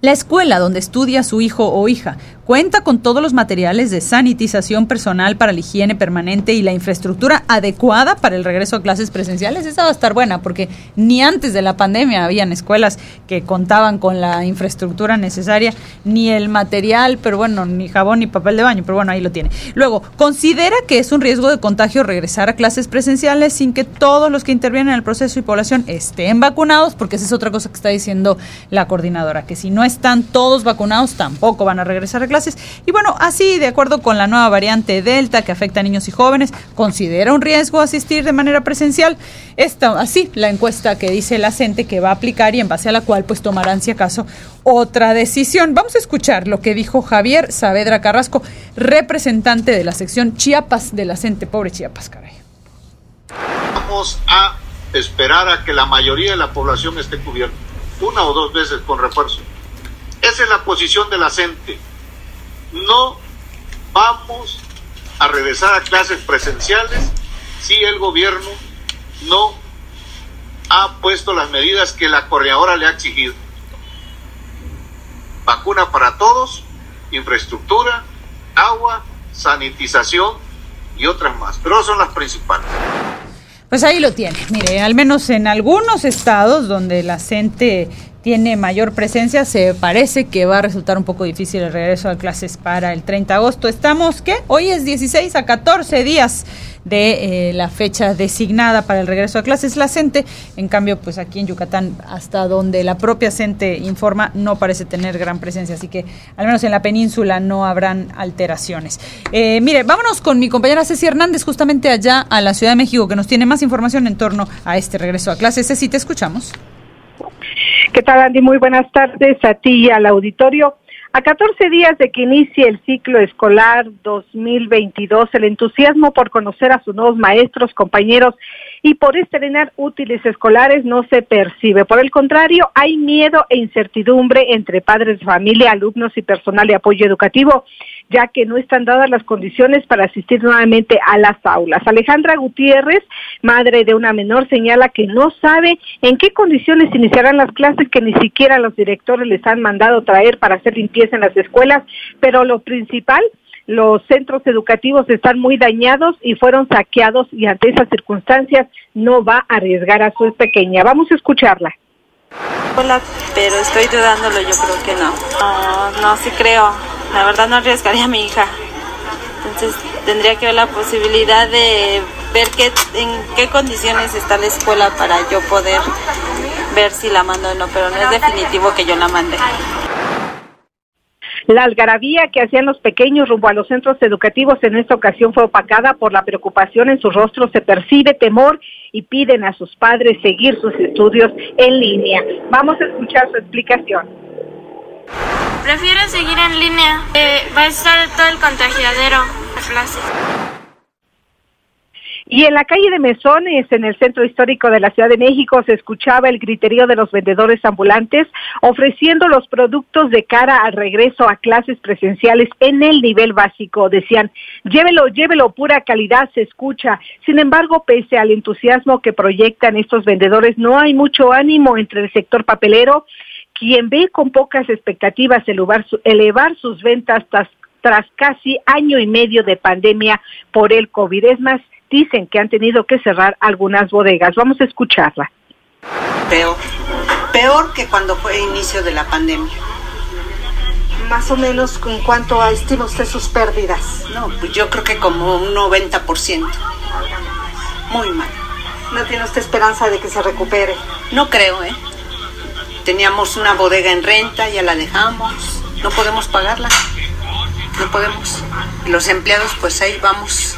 S5: la escuela donde estudia su hijo o hija cuenta con todos los materiales de sanitización personal para la higiene permanente y la infraestructura adecuada para el regreso a clases presenciales. Esa va a estar buena porque ni antes de la pandemia habían escuelas que contaban con la infraestructura necesaria, ni el material, pero bueno, ni jabón ni papel de baño, pero bueno, ahí lo tiene. Luego, considera que es un riesgo de contagio regresar a clases presenciales sin que todos los que intervienen en el proceso y población estén vacunados, porque esa es otra cosa que está diciendo la coordinadora, que si no están todos vacunados tampoco van a regresar a clases y bueno, así, de acuerdo con la nueva variante Delta que afecta a niños y jóvenes, considera un riesgo asistir de manera presencial. Esta, así, la encuesta que dice la CENTE que va a aplicar y en base a la cual pues tomarán, si acaso, otra decisión. Vamos a escuchar lo que dijo Javier Saavedra Carrasco, representante de la sección Chiapas de la. Pobre Chiapas, caray.
S11: Vamos a esperar a que la mayoría de la población esté cubierta, una o dos veces con refuerzo. Esa es la posición de la no vamos a regresar a clases presenciales si el gobierno no ha puesto las medidas que la coordinadora le ha exigido. Vacuna para todos, infraestructura, agua, sanitización y otras más. Pero son las principales.
S5: Pues ahí lo tiene. Mire, al menos en algunos estados donde la gente tiene mayor presencia, se parece que va a resultar un poco difícil el regreso a clases para el 30 de agosto. Estamos, ¿qué? Hoy es 16 a 14 días de eh, la fecha designada para el regreso a clases la CENTE. En cambio, pues aquí en Yucatán, hasta donde la propia CENTE informa, no parece tener gran presencia, así que al menos en la península no habrán alteraciones. Eh, mire, vámonos con mi compañera Ceci Hernández, justamente allá a la Ciudad de México, que nos tiene más información en torno a este regreso a clases. Ceci, te escuchamos.
S6: ¿Qué tal, Andy? Muy buenas tardes a ti y al auditorio. A 14 días de que inicie el ciclo escolar 2022, el entusiasmo por conocer a sus nuevos maestros, compañeros y por estrenar útiles escolares no se percibe. Por el contrario, hay miedo e incertidumbre entre padres de familia, alumnos y personal de apoyo educativo, ya que no están dadas las condiciones para asistir nuevamente a las aulas. Alejandra Gutiérrez, madre de una menor, señala que no sabe en qué condiciones iniciarán las clases que ni siquiera los directores les han mandado traer para hacer limpieza en las escuelas, pero lo principal los centros educativos están muy dañados y fueron saqueados y ante esas circunstancias no va a arriesgar a su pequeña. Vamos a escucharla.
S12: Hola, pero estoy dudándolo, yo creo que no. No, no, sí creo. La verdad no arriesgaría a mi hija. Entonces tendría que ver la posibilidad de ver qué, en qué condiciones está la escuela para yo poder ver si la mando o no, pero no es definitivo que yo la mande.
S6: La algarabía que hacían los pequeños rumbo a los centros educativos en esta ocasión fue opacada por la preocupación en su rostro, se percibe temor y piden a sus padres seguir sus estudios en línea. Vamos a escuchar su explicación.
S13: Prefiero seguir en línea, eh, va a estar todo el contagiadero de clase.
S6: Y en la calle de Mesones, en el centro histórico de la Ciudad de México, se escuchaba el griterío de los vendedores ambulantes ofreciendo los productos de cara al regreso a clases presenciales en el nivel básico. Decían, llévelo, llévelo, pura calidad se escucha. Sin embargo, pese al entusiasmo que proyectan estos vendedores, no hay mucho ánimo entre el sector papelero, quien ve con pocas expectativas elevar, elevar sus ventas tras, tras casi año y medio de pandemia por el COVID. Es más, dicen que han tenido que cerrar algunas bodegas. Vamos a escucharla.
S14: Peor, peor que cuando fue el inicio de la pandemia.
S6: Más o menos, ¿en cuánto estima usted sus pérdidas?
S14: No, pues yo creo que como un 90%. Muy mal.
S6: ¿No tiene usted esperanza de que se recupere?
S14: No creo, ¿eh? Teníamos una bodega en renta, ya la dejamos. No podemos pagarla. No podemos. Los empleados, pues ahí vamos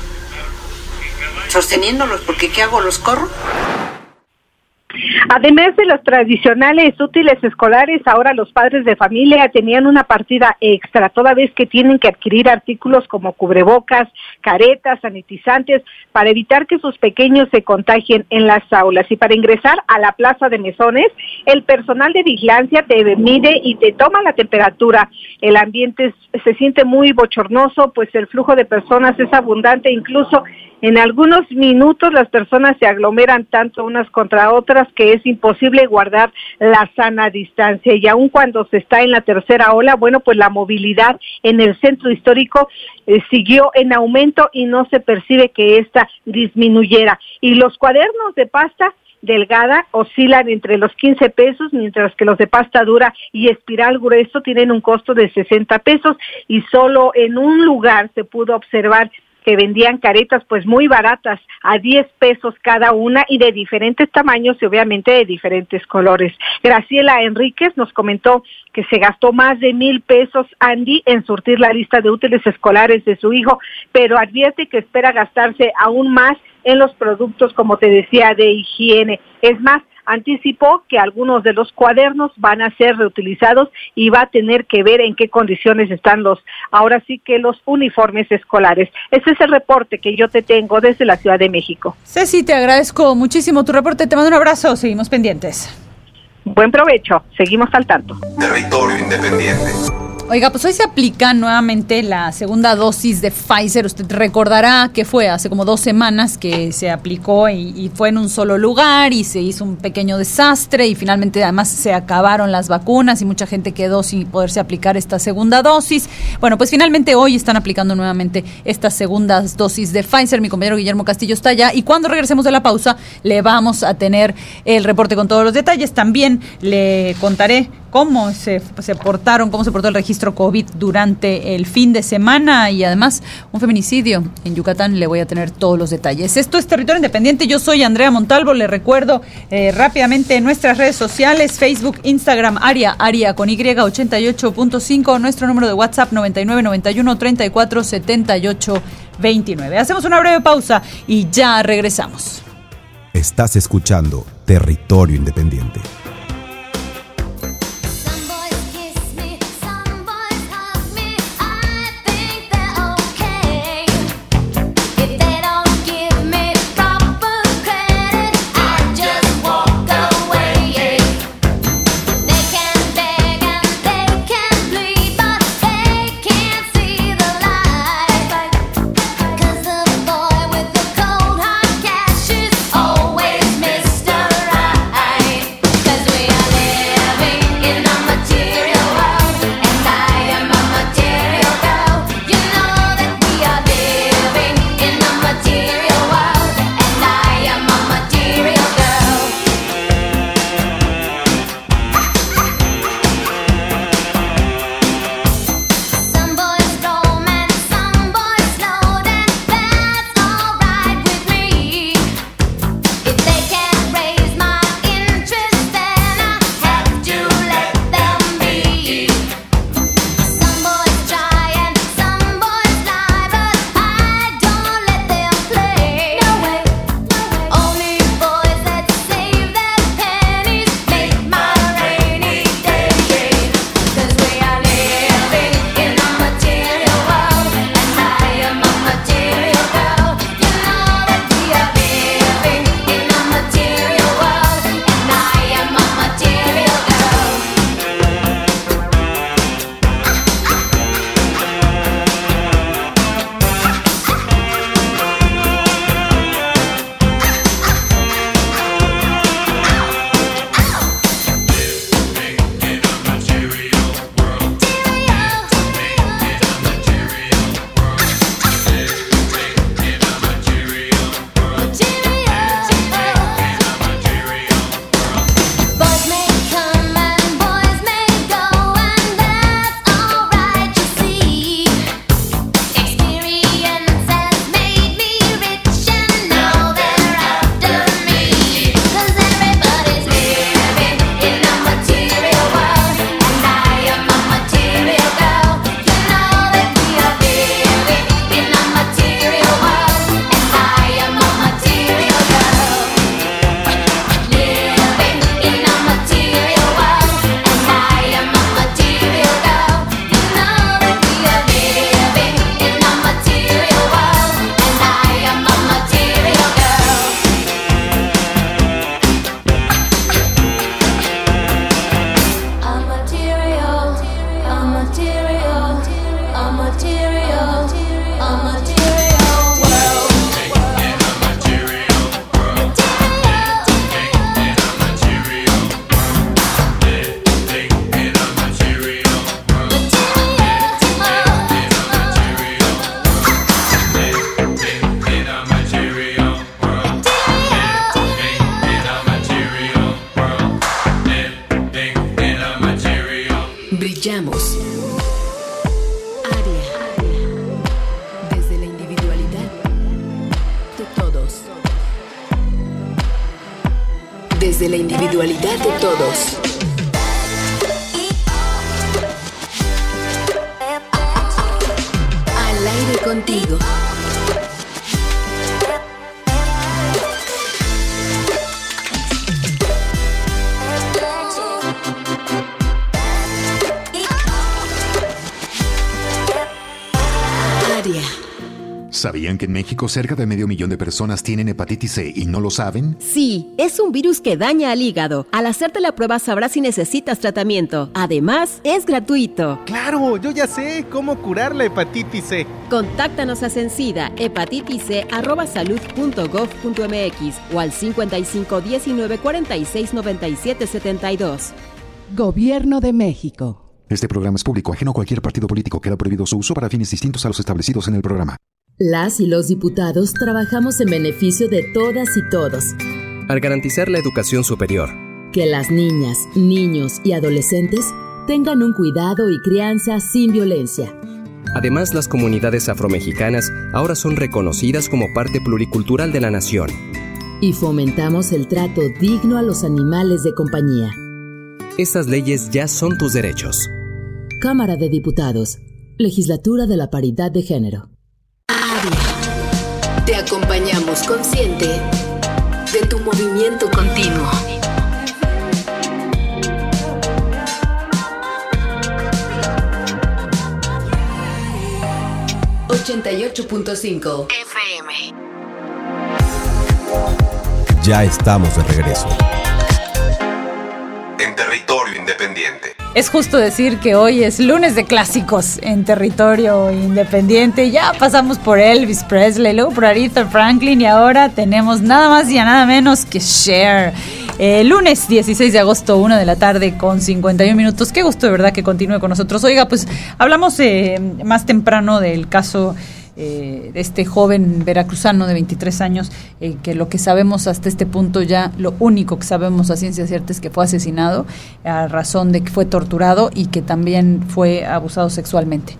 S14: sosteniéndolos, porque ¿qué hago? ¿Los corro?
S6: Además de los tradicionales útiles escolares, ahora los padres de familia tenían una partida extra, toda vez que tienen que adquirir artículos como cubrebocas, caretas, sanitizantes, para evitar que sus pequeños se contagien en las aulas. Y para ingresar a la plaza de mesones, el personal de vigilancia te mide y te toma la temperatura. El ambiente se siente muy bochornoso, pues el flujo de personas es abundante, incluso en algunos minutos las personas se aglomeran tanto unas contra otras que es imposible guardar la sana distancia y aun cuando se está en la tercera ola, bueno, pues la movilidad en el centro histórico eh, siguió en aumento y no se percibe que ésta disminuyera. Y los cuadernos de pasta delgada oscilan entre los 15 pesos, mientras que los de pasta dura y espiral grueso tienen un costo de 60 pesos y solo en un lugar se pudo observar que vendían caretas pues muy baratas, a 10 pesos cada una y de diferentes tamaños y obviamente de diferentes colores. Graciela Enríquez nos comentó que se gastó más de mil pesos Andy en surtir la lista de útiles escolares de su hijo, pero advierte que espera gastarse aún más en los productos, como te decía, de higiene. Es más, anticipó que algunos de los cuadernos van a ser reutilizados y va a tener que ver en qué condiciones están los, ahora sí que los uniformes escolares. Ese es el reporte que yo te tengo desde la Ciudad de México.
S5: Ceci, te agradezco muchísimo tu reporte, te mando un abrazo, seguimos pendientes.
S6: Buen provecho, seguimos al tanto.
S9: Territorio Independiente.
S5: Oiga, pues hoy se aplica nuevamente la segunda dosis de Pfizer. Usted recordará que fue hace como dos semanas que se aplicó y, fue en un solo lugar y se hizo un pequeño desastre y finalmente además se acabaron las vacunas y mucha gente quedó sin poderse aplicar esta segunda dosis. Bueno, pues finalmente hoy están aplicando nuevamente estas segundas dosis de Pfizer. Mi compañero Guillermo Castillo está allá y cuando regresemos de la pausa le vamos a tener el reporte con todos los detalles. También le contaré cómo se, se portaron, cómo se portó el registro COVID durante el fin de semana y además un feminicidio en Yucatán. Le voy a tener todos los detalles. Esto es Territorio Independiente. Yo soy Andrea Montalvo. Le recuerdo eh, rápidamente nuestras redes sociales, Facebook, Instagram, Aria, Aria con Y 88.5, nuestro número de WhatsApp 9991 34 78 29. Hacemos una breve pausa y ya regresamos.
S1: Estás escuchando Territorio Independiente.
S15: México cerca de medio millón de personas tienen hepatitis C y no lo saben?
S16: Sí, es un virus que daña al hígado. Al hacerte la prueba sabrás si necesitas tratamiento. Además, es gratuito.
S17: Claro, yo ya sé cómo curar la hepatitis C.
S16: Contáctanos a Sencida, hepatitisc.salud.gov.mx o al 55 19 46 97 72.
S18: Gobierno de México.
S15: Este programa es público, ajeno a cualquier partido político. Queda prohibido su uso para fines distintos a los establecidos en el programa.
S19: Las y los diputados trabajamos en beneficio de todas y todos.
S20: Al garantizar la educación superior.
S19: Que las niñas, niños y adolescentes tengan un cuidado y crianza sin violencia.
S20: Además, las comunidades afromexicanas ahora son reconocidas como parte pluricultural de la nación.
S19: Y fomentamos el trato digno a los animales de compañía.
S20: Estas leyes ya son tus derechos.
S19: Cámara de Diputados. Legislatura de la Paridad de Género. Te acompañamos consciente de tu movimiento continuo. ...88.5 FM.
S1: Ya estamos de regreso.
S9: En territorio independiente.
S5: Es justo decir que hoy es lunes de clásicos en territorio independiente. Ya pasamos por Elvis Presley, luego por Aretha Franklin y ahora tenemos nada más y nada menos que Cher. Eh, lunes 16 de agosto, 1 de la tarde con 51 minutos. Qué gusto de verdad que continúe con nosotros. Oiga, pues hablamos eh, más temprano del caso eh, este joven veracruzano de 23 años, eh, que lo que sabemos hasta este punto ya, lo único que sabemos a ciencia cierta es que fue asesinado a razón de que fue torturado y que también fue abusado sexualmente.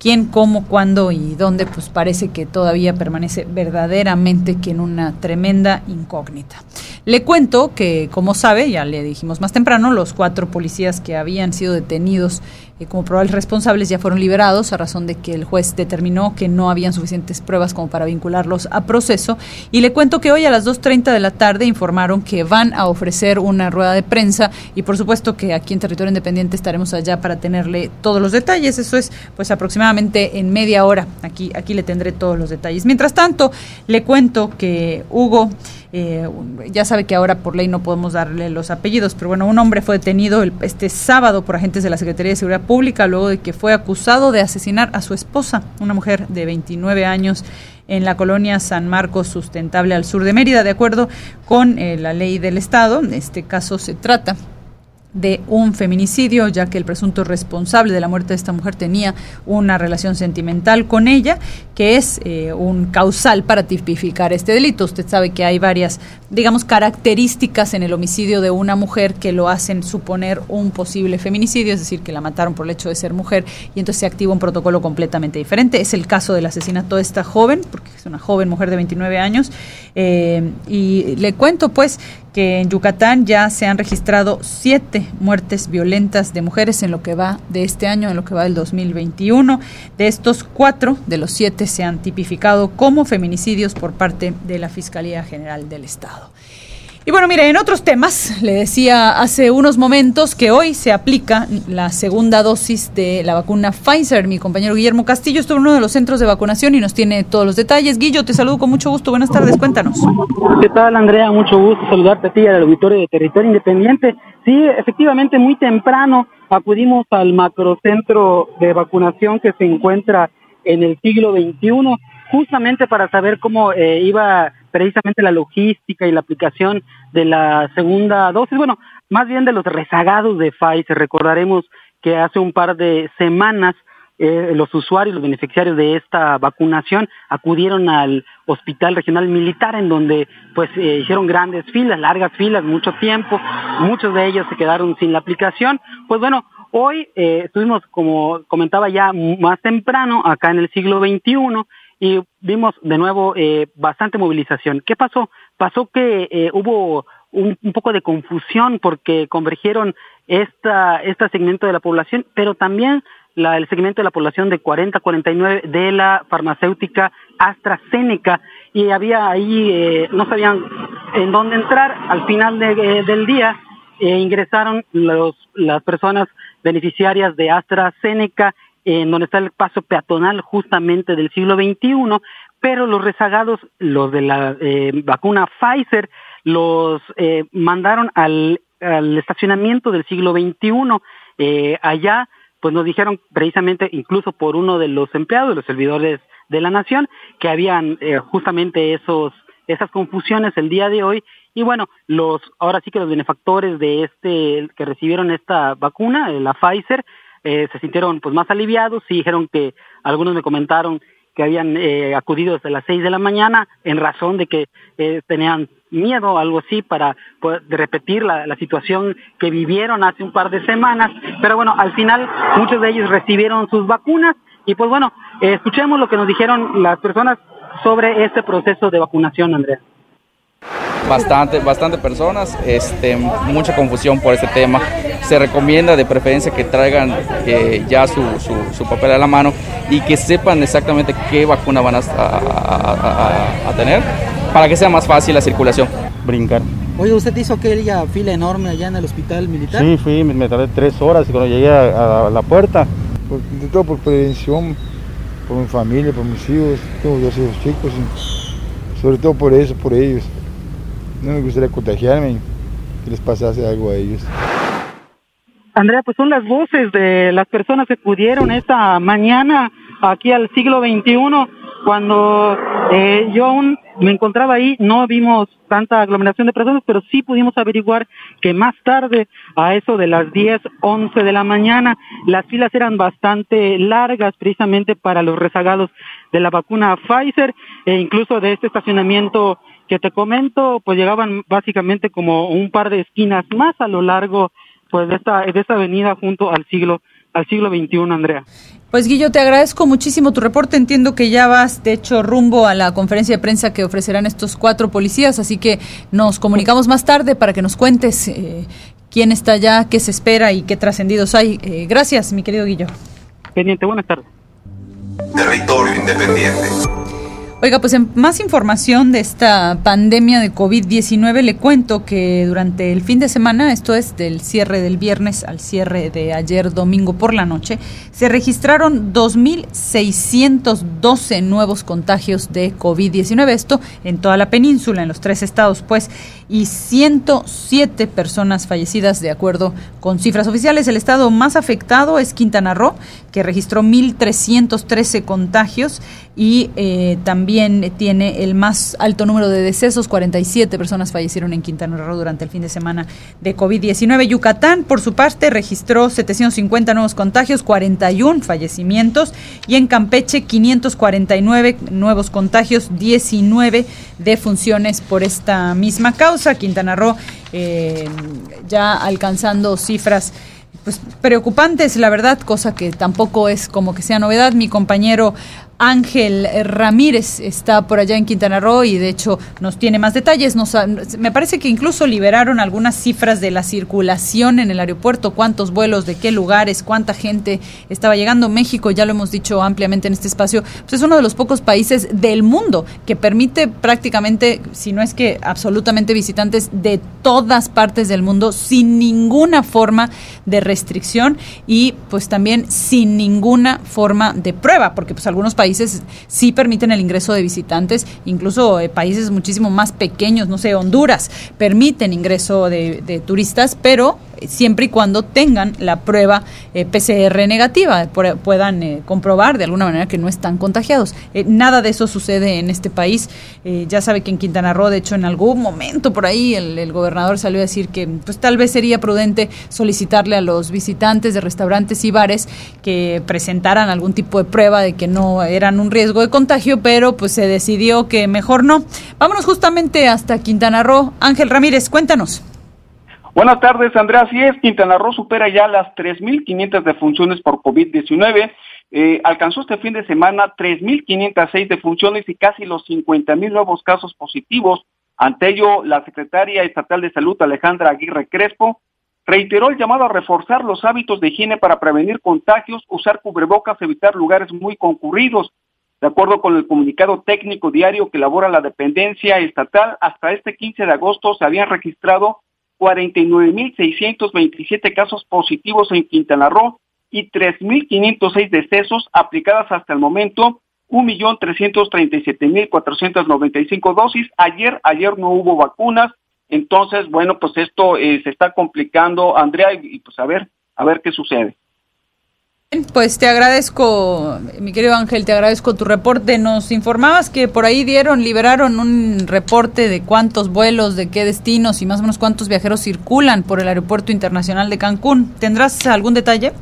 S5: quién, cómo, cuándo y dónde, pues parece que todavía permanece verdaderamente que en una tremenda incógnita. Le cuento que, como sabe, ya le dijimos más temprano, los cuatro policías que habían sido detenidos eh, como probables responsables ya fueron liberados a razón de que el juez determinó que no habían suficientes pruebas como para vincularlos a proceso. Y le cuento que hoy a las 2.30 de la tarde informaron que van a ofrecer una rueda de prensa y por supuesto que aquí en Territorio Independiente estaremos allá para tenerle todos los detalles. Eso es pues aproximadamente en media hora. Aquí, aquí le tendré todos los detalles. Mientras tanto, le cuento que Hugo... Eh, ya sabe que ahora por ley no podemos darle los apellidos, pero bueno, un hombre fue detenido el, este sábado por agentes de la Secretaría de Seguridad Pública luego de que fue acusado de asesinar a su esposa, una mujer de 29 años en la colonia San Marcos Sustentable al sur de Mérida, de acuerdo con eh, la ley del Estado. En este caso se trata de un feminicidio, ya que el presunto responsable de la muerte de esta mujer tenía una relación sentimental con ella, que es eh, un causal para tipificar este delito. Usted sabe que hay varias, digamos, características en el homicidio de una mujer que lo hacen suponer un posible feminicidio, es decir, que la mataron por el hecho de ser mujer, y entonces se activa un protocolo completamente diferente. Es el caso del asesinato de esta joven, porque es una joven mujer de 29 años, eh, y le cuento pues que en Yucatán ya se han registrado siete muertes violentas de mujeres en lo que va de este año, en lo que va del 2021. De estos cuatro, de los siete, se han tipificado como feminicidios por parte de la Fiscalía General del Estado. Y bueno, mire, en otros temas, le decía hace unos momentos que hoy se aplica la segunda dosis de la vacuna Pfizer. Mi compañero Guillermo Castillo estuvo en uno de los centros de vacunación y nos tiene todos los detalles. Guillo, te saludo con mucho gusto. Buenas tardes, cuéntanos.
S21: ¿Qué tal, Andrea? Mucho gusto saludarte a ti al auditorio de Territorio Independiente. Sí, efectivamente, muy temprano acudimos al macrocentro de vacunación que se encuentra en el siglo XXI, justamente para saber cómo eh, iba precisamente la logística y la aplicación de la segunda dosis, bueno, más bien de los rezagados de Pfizer. Recordaremos que hace un par de semanas eh, los usuarios, los beneficiarios de esta vacunación acudieron al Hospital Regional Militar en donde pues eh, hicieron grandes filas, largas filas, mucho tiempo, muchos de ellos se quedaron sin la aplicación. Pues bueno, hoy eh, estuvimos, como comentaba ya más temprano, acá en el siglo XXI y vimos de nuevo eh, bastante movilización. ¿Qué pasó? Pasó que eh, hubo un, poco de confusión porque convergieron esta, este segmento de la población, pero también la, el segmento de la población de 40 49 de la farmacéutica AstraZeneca y había ahí, eh, no sabían en dónde entrar. Al final de, del día eh, ingresaron los, las personas beneficiarias de AstraZeneca en donde está el paso peatonal justamente del siglo XXI, pero los rezagados, los de la eh, vacuna Pfizer, los eh, mandaron al, al, estacionamiento del siglo XXI. Eh, allá, pues nos dijeron precisamente, incluso por uno de los empleados, de los servidores de la nación, que habían eh, justamente esos, esas confusiones el día de hoy y bueno, los, ahora sí que los benefactores de este, que recibieron esta vacuna, la Pfizer, eh, se sintieron pues más aliviados y dijeron que algunos me comentaron que habían eh, acudido desde las seis de la mañana en razón de que eh, tenían miedo, algo así, para pues, de repetir la, la, situación que vivieron hace un par de semanas. Pero bueno, al final muchos de ellos recibieron sus vacunas y pues bueno, escuchemos lo que nos dijeron las personas sobre este proceso de vacunación, Andrea
S22: bastante, bastante personas, este, mucha confusión por este tema. Se recomienda de preferencia que traigan eh, ya su, su, papel a la mano y que sepan exactamente qué vacuna van a, a, tener para que sea más fácil la circulación.
S23: Brincar.
S21: Oye, ¿usted hizo aquella fila enorme allá en el hospital militar?
S23: Sí, fui, me, tardé tres horas y cuando llegué a, la puerta, por, de todo por prevención, por mi familia, por mis hijos, tengo dos hijos chicos, y sobre todo por eso, por ellos no me gustaría contagiarme y que les pasase algo a ellos.
S21: Andrea, pues son las voces de las personas que pudieron esta mañana aquí al siglo XXI, cuando eh, yo aún me encontraba ahí, no vimos tanta aglomeración de personas, pero sí pudimos averiguar que más tarde, a eso de las 10, 11 de la mañana, las filas eran bastante largas precisamente para los rezagados de la vacuna Pfizer e incluso de este estacionamiento que te comento, pues llegaban básicamente como un par de esquinas más a lo largo pues de esta, de esta avenida junto al siglo al siglo XXI, Andrea.
S5: Pues Guillo, te agradezco muchísimo tu reporte. Entiendo que ya vas, de hecho, rumbo a la conferencia de prensa que ofrecerán estos cuatro policías, así que nos comunicamos más tarde para que nos cuentes eh, quién está allá, qué se espera y qué trascendidos hay. Eh, gracias, mi querido Guillo.
S21: Pendiente, buenas tardes.
S9: Territorio Independiente.
S5: Oiga, pues en más información de esta pandemia de COVID-19 le cuento que durante el fin de semana, esto es del cierre del viernes al cierre de ayer domingo por la noche, se registraron 2.612 nuevos contagios de COVID-19, esto en toda la península, en los tres estados, pues, y 107 personas fallecidas de acuerdo con cifras oficiales. El estado más afectado es Quintana Roo, que registró 1.313 contagios y eh, también tiene el más alto número de decesos, 47 personas fallecieron en Quintana Roo durante el fin de semana de COVID-19. Yucatán, por su parte, registró 750 nuevos contagios, 41 fallecimientos y en Campeche 549 nuevos contagios, 19 defunciones por esta misma causa. Quintana Roo eh, ya alcanzando cifras pues preocupantes, la verdad, cosa que tampoco es como que sea novedad. Mi compañero Ángel Ramírez está por allá en Quintana Roo y de hecho nos tiene más detalles. Nos, me parece que incluso liberaron algunas cifras de la circulación en el aeropuerto, cuántos vuelos, de qué lugares, cuánta gente estaba llegando. México, ya lo hemos dicho ampliamente en este espacio, pues es uno de los pocos países del mundo que permite prácticamente, si no es que absolutamente visitantes de todas partes del mundo sin ninguna forma de restricción y pues también sin ninguna forma de prueba, porque pues algunos países países sí permiten el ingreso de visitantes, incluso eh, países muchísimo más pequeños, no sé, Honduras, permiten ingreso de, turistas, pero siempre y cuando tengan la prueba eh, PCR negativa, puedan eh, comprobar de alguna manera que no están contagiados. Eh, nada de eso sucede en este país. ya sabe que en Quintana Roo, de hecho, en algún momento por ahí el, gobernador salió a decir que pues tal vez sería prudente solicitarle a los visitantes de restaurantes y bares que presentaran algún tipo de prueba de que no eran un riesgo de contagio, pero pues se decidió que mejor no. Vámonos justamente hasta Quintana Roo. Ángel Ramírez, cuéntanos.
S24: Buenas tardes, Andrea. Así es, Quintana Roo supera ya las 3.500 defunciones por COVID-19. Eh, alcanzó este fin de semana 3.506 defunciones y casi los 50.000 nuevos casos positivos Ante ello, la secretaria estatal de salud, Alejandra Aguirre Crespo, reiteró el llamado a reforzar los hábitos de higiene para prevenir contagios, usar cubrebocas, evitar lugares muy concurridos. De acuerdo con el comunicado técnico diario que elabora la dependencia estatal, hasta este 15 de agosto se habían registrado 49.627 casos positivos en Quintana Roo y 3.506 decesos aplicadas hasta el momento 1.337.495 dosis. Ayer, ayer no hubo vacunas, entonces, bueno, pues esto eh, se está complicando, Andrea, y, y pues a ver, a ver qué sucede.
S5: Pues te agradezco, mi querido Ángel, te agradezco tu reporte. Nos informabas que por ahí dieron, liberaron un reporte de cuántos vuelos, de qué destinos y más o menos cuántos viajeros circulan por el Aeropuerto Internacional de Cancún. ¿Tendrás algún detalle?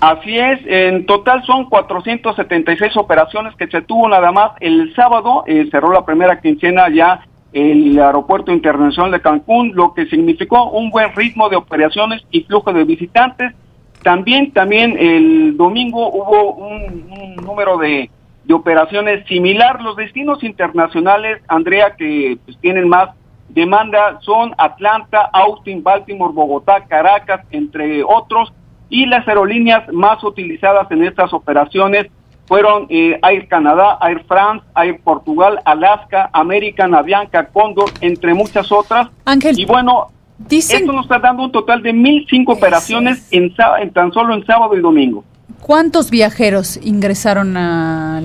S24: Así es, en total son 476 operaciones que se tuvo nada más el sábado, eh, cerró la primera quincena ya el Aeropuerto Internacional de Cancún, lo que significó un buen ritmo de operaciones y flujo de visitantes también, también el domingo hubo un, número de, de, operaciones similar. Los destinos internacionales, Andrea, que pues, tienen más demanda son Atlanta, Austin, Baltimore, Bogotá, Caracas, entre otros. Y las aerolíneas más utilizadas en estas operaciones fueron eh, Air Canadá, Air France, Air Portugal, Alaska, American, Avianca, Condor, entre muchas otras.
S5: Ángel.
S24: Y bueno, esto nos está dando un total de 1.005 operaciones en, en, tan solo en sábado y domingo.
S5: ¿Cuántos viajeros ingresaron a...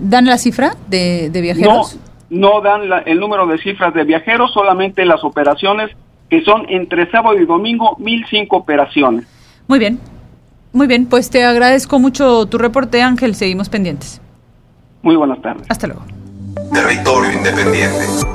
S5: ¿Dan la cifra de, viajeros?
S24: No, no dan el número de cifras de viajeros, solamente las operaciones que son entre sábado y domingo, 1.005 operaciones.
S5: Muy bien, muy bien, pues te agradezco mucho tu reporte, Ángel, seguimos pendientes.
S24: Muy buenas tardes.
S5: Hasta luego.
S9: Territorio Independiente.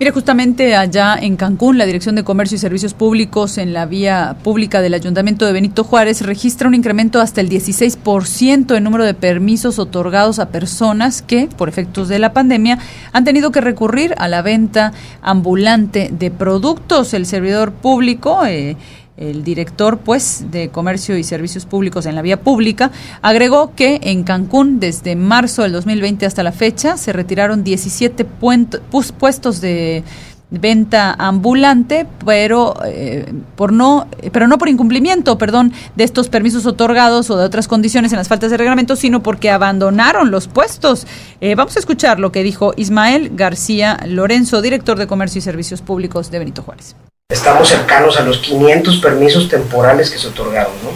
S5: Mire, justamente allá en Cancún, la Dirección de Comercio y Servicios Públicos en la vía pública del Ayuntamiento de Benito Juárez registra un incremento hasta el 16% en número de permisos otorgados a personas que, por efectos de la pandemia, han tenido que recurrir a la venta ambulante de productos. El servidor público eh, el director pues de Comercio y Servicios Públicos en la vía pública, agregó que en Cancún desde marzo del 2020 hasta la fecha se retiraron 17 puestos de venta ambulante, pero eh, por no, pero no por incumplimiento, perdón, de estos permisos otorgados o de otras condiciones en las faltas de reglamento, sino porque abandonaron los puestos. Eh, vamos a escuchar lo que dijo Ismael García Lorenzo, director de Comercio y Servicios Públicos de Benito Juárez
S25: estamos cercanos a los 500 permisos temporales que se otorgaron, ¿no?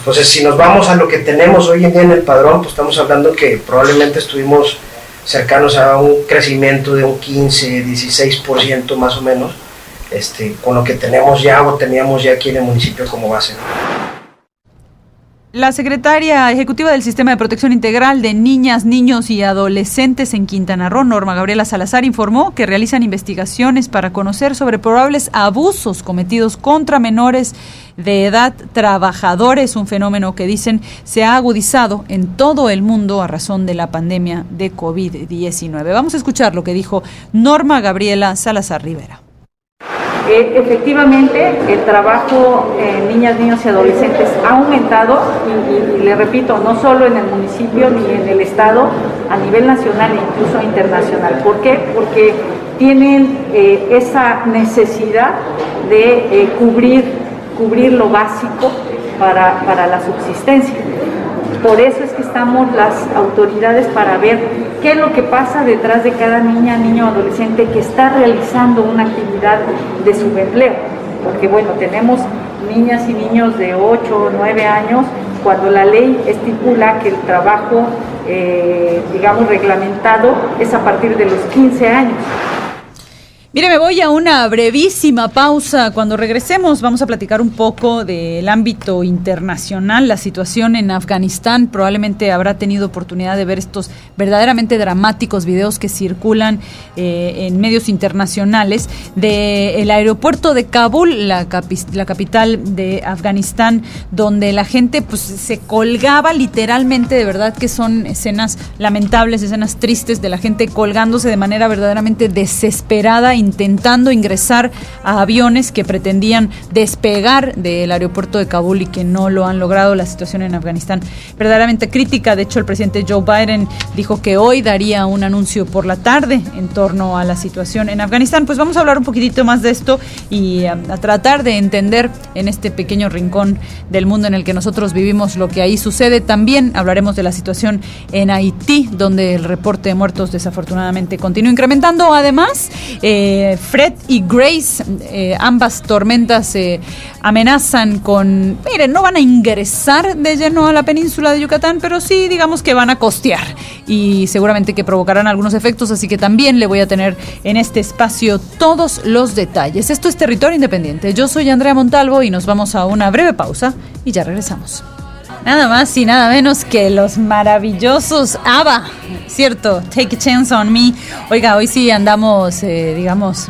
S25: Entonces, si nos vamos a lo que tenemos hoy en día en el padrón, pues estamos hablando que probablemente estuvimos cercanos a un crecimiento de un 15, 16% más o menos, este, con lo que tenemos ya o teníamos ya aquí en el municipio como base.
S5: La secretaria ejecutiva del Sistema de Protección Integral de Niñas, Niños y Adolescentes en Quintana Roo, Norma Gabriela Salazar, informó que realizan investigaciones para conocer sobre probables abusos cometidos contra menores de edad trabajadores, un fenómeno que dicen se ha agudizado en todo el mundo a razón de la pandemia de COVID-19. Vamos a escuchar lo que dijo Norma Gabriela Salazar Rivera.
S26: Eh, efectivamente, el trabajo en niñas, niños y adolescentes ha aumentado y, le repito, no solo en el municipio ni en el estado, a nivel nacional e incluso internacional. ¿Por qué? Porque tienen eh, esa necesidad de eh, cubrir, cubrir lo básico para, para la subsistencia. Por eso es que estamos las autoridades para ver qué es lo que pasa detrás de cada niña, niño o adolescente que está realizando una actividad de subempleo. Porque bueno, tenemos niñas y niños de 8 o 9 años cuando la ley estipula que el trabajo, eh, digamos, reglamentado es a partir de los 15 años.
S5: Mire, me voy a una brevísima pausa. Cuando regresemos vamos a platicar un poco del ámbito internacional, la situación en Afganistán. Probablemente habrá tenido oportunidad de ver estos verdaderamente dramáticos videos que circulan eh, en medios internacionales del aeropuerto de Kabul, la, capital de Afganistán, donde la gente pues se colgaba literalmente, de verdad que son escenas lamentables, escenas tristes de la gente colgándose de manera verdaderamente desesperada intentando ingresar a aviones que pretendían despegar del aeropuerto de Kabul y que no lo han logrado. La situación en Afganistán verdaderamente crítica. De hecho, el presidente Joe Biden dijo que hoy daría un anuncio por la tarde en torno a la situación en Afganistán. Pues vamos a hablar un poquitito más de esto y a, a tratar de entender en este pequeño rincón del mundo en el que nosotros vivimos lo que ahí sucede. También hablaremos de la situación en Haití, donde el reporte de muertos desafortunadamente continúa incrementando. Además, eh, Fred y Grace, eh, ambas tormentas se amenazan con, miren, no van a ingresar de lleno a la península de Yucatán, pero sí digamos que van a costear y seguramente que provocarán algunos efectos, así que también le voy a tener en este espacio todos los detalles. Esto es Territorio Independiente. Yo soy Andrea Montalvo y nos vamos a una breve pausa y ya regresamos. Nada más y nada menos que los maravillosos ABBA, ¿cierto? Take a chance on me. Oiga, hoy sí andamos, eh, digamos,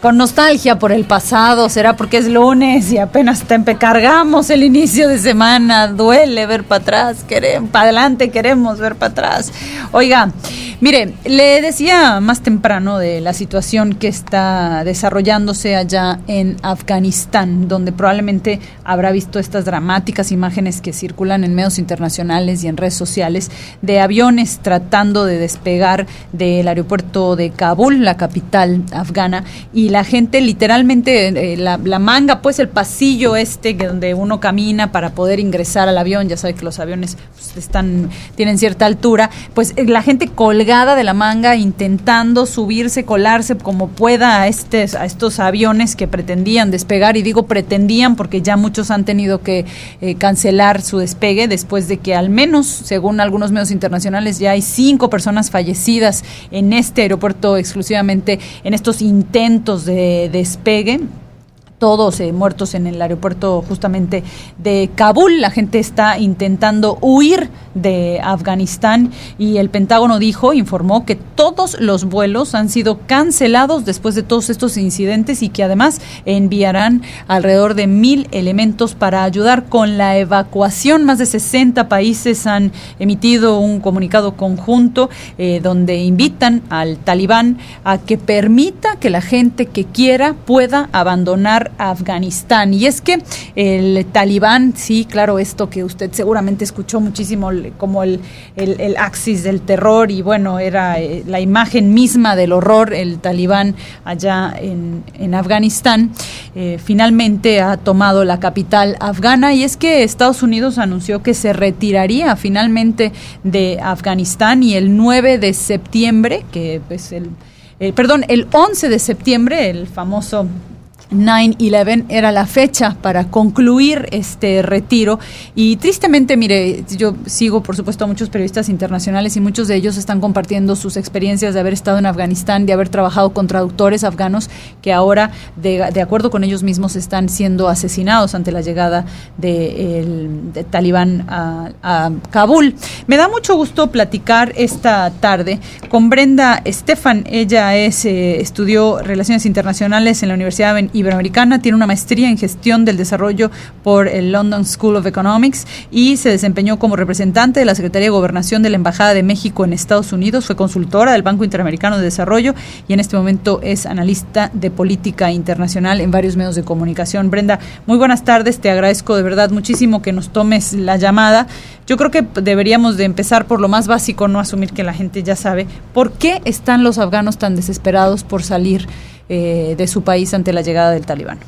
S5: con nostalgia por el pasado, será porque es lunes y apenas te cargamos el inicio de semana, duele ver para atrás, queremos, para adelante queremos ver para atrás. Oiga, mire, le decía más temprano de la situación que está desarrollándose allá en Afganistán, donde probablemente habrá visto estas dramáticas imágenes que circulan en medios internacionales y en redes sociales de aviones tratando de despegar del aeropuerto de Kabul, la capital afgana, y la gente literalmente, eh, la, manga, pues el pasillo este que donde uno camina para poder ingresar al avión, ya sabe que los aviones pues, están, tienen cierta altura, pues eh, la gente colgada de la manga intentando subirse, colarse como pueda a, este, a estos aviones que pretendían despegar, y digo pretendían porque ya muchos han tenido que eh, cancelar su despegue después de que al menos, según algunos medios internacionales, ya hay cinco personas fallecidas en este aeropuerto exclusivamente en estos intentos de despegue todos eh, muertos en el aeropuerto justamente de Kabul. La gente está intentando huir de Afganistán y el Pentágono dijo, informó que todos los vuelos han sido cancelados después de todos estos incidentes y que además enviarán alrededor de mil elementos para ayudar con la evacuación. Más de 60 países han emitido un comunicado conjunto eh, donde invitan al talibán a que permita que la gente que quiera pueda abandonar Afganistán. Y es que el talibán, sí, claro, esto que usted seguramente escuchó muchísimo como el, el, axis del terror y bueno, era eh, la imagen misma del horror, el talibán allá en, en Afganistán, eh, finalmente ha tomado la capital afgana y es que Estados Unidos anunció que se retiraría finalmente de Afganistán y el 9 de septiembre, que pues el, eh, perdón, el 11 de septiembre, el famoso 9-11 era la fecha para concluir este retiro y tristemente, mire, yo sigo por supuesto a muchos periodistas internacionales y muchos de ellos están compartiendo sus experiencias de haber estado en Afganistán, de haber trabajado con traductores afganos que ahora, de, acuerdo con ellos mismos, están siendo asesinados ante la llegada de, el, de Talibán a, a, Kabul. Me da mucho gusto platicar esta tarde con Brenda Estefan. Ella es, eh, estudió Relaciones Internacionales en la Universidad de Iberoamericana, tiene una maestría en gestión del desarrollo por el London School of Economics y se desempeñó como representante de la Secretaría de Gobernación de la Embajada de México en Estados Unidos, fue consultora del Banco Interamericano de Desarrollo y en este momento es analista de política internacional en varios medios de comunicación. Brenda, muy buenas tardes, te agradezco de verdad muchísimo que nos tomes la llamada. Yo creo que deberíamos de empezar por lo más básico, no asumir que la gente ya sabe por qué están los afganos tan desesperados por salir eh, de su país ante la llegada del talibán.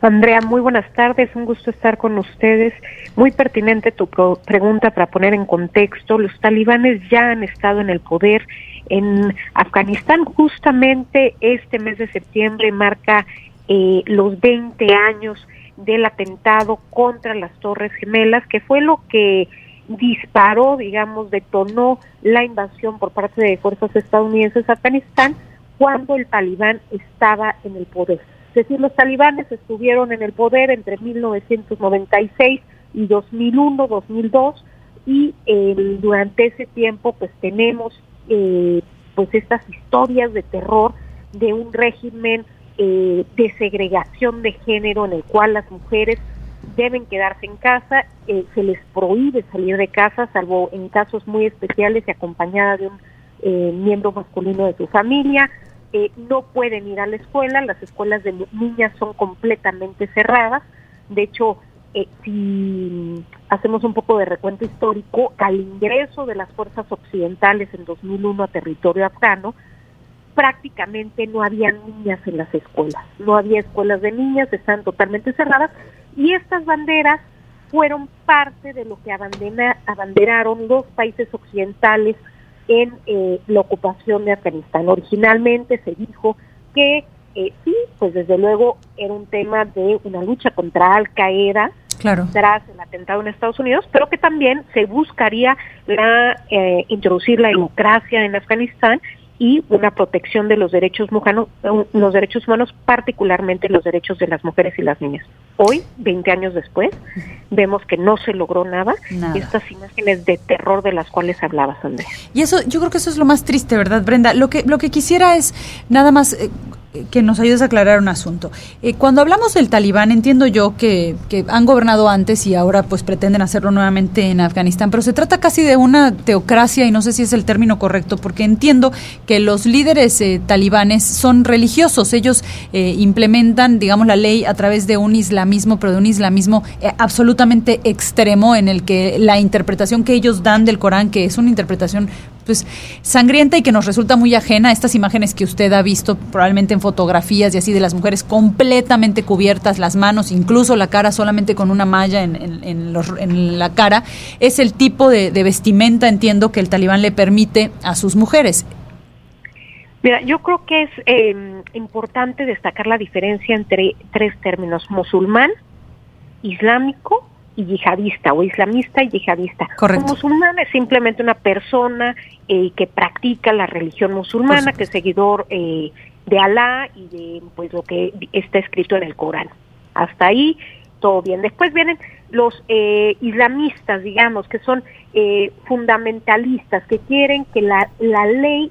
S27: Andrea, muy buenas tardes, un gusto estar con ustedes. Muy pertinente tu pregunta para poner en contexto. Los talibanes ya han estado en el poder en Afganistán. Justamente este mes de septiembre marca eh, los 20 años del atentado contra las Torres Gemelas, que fue lo que disparó, digamos, detonó la invasión por parte de fuerzas estadounidenses a Afganistán cuando el talibán estaba en el poder. Es decir, los talibanes estuvieron en el poder entre 1996 y 2001, 2002 y eh, durante ese tiempo pues tenemos eh, pues estas historias de terror de un régimen eh, de segregación de género en el cual las mujeres deben quedarse en casa, eh, se les prohíbe salir de casa, salvo en casos muy especiales y acompañada de un eh, miembro masculino de su familia, eh, no pueden ir a la escuela, las escuelas de niñas son completamente cerradas. De hecho, eh, si hacemos un poco de recuento histórico, al ingreso de las fuerzas occidentales en 2001 a territorio afgano, prácticamente no había niñas en las escuelas, no había escuelas de niñas, están totalmente cerradas y estas banderas fueron parte de lo que abanderaron los países occidentales en eh, la ocupación de Afganistán. Originalmente se dijo que eh, sí, pues desde luego era un tema de una lucha contra Al Qaeda
S5: claro.
S27: tras el atentado en Estados Unidos, pero que también se buscaría la, eh, introducir la democracia en Afganistán y una protección de los derechos humanos, los derechos humanos, particularmente los derechos de las mujeres y las niñas. Hoy, 20 años después, vemos que no se logró nada, y estas imágenes de terror de las cuales hablabas, Andrea.
S5: Y eso, yo creo que eso es lo más triste, ¿verdad, Brenda? Lo que, lo que quisiera es nada más eh, que nos ayudes a aclarar un asunto. Eh, cuando hablamos del talibán, entiendo yo que, que, han gobernado antes y ahora pues pretenden hacerlo nuevamente en Afganistán, pero se trata casi de una teocracia y no sé si es el término correcto, porque entiendo que los líderes eh, talibanes son religiosos, ellos eh, implementan, digamos, la ley a través de un islamismo, pero de un islamismo absolutamente extremo en el que la interpretación que ellos dan del Corán, que es una interpretación pues sangrienta y que nos resulta muy ajena estas imágenes que usted ha visto probablemente en fotografías y así de las mujeres completamente cubiertas, las manos, incluso la cara solamente con una malla en, en, la cara, es el tipo de, vestimenta, entiendo, que el talibán le permite a sus mujeres.
S27: Mira, yo creo que es em, importante destacar la diferencia entre tres términos, musulmán, islámico y yihadista o islamista y yihadista.
S5: Correcto.
S27: Un musulmán es simplemente una persona eh, que practica la religión musulmana, que es seguidor eh, de Alá y de pues lo que está escrito en el Corán. Hasta ahí todo bien. Después vienen los eh, islamistas, digamos, que son fundamentalistas, que quieren que la, la ley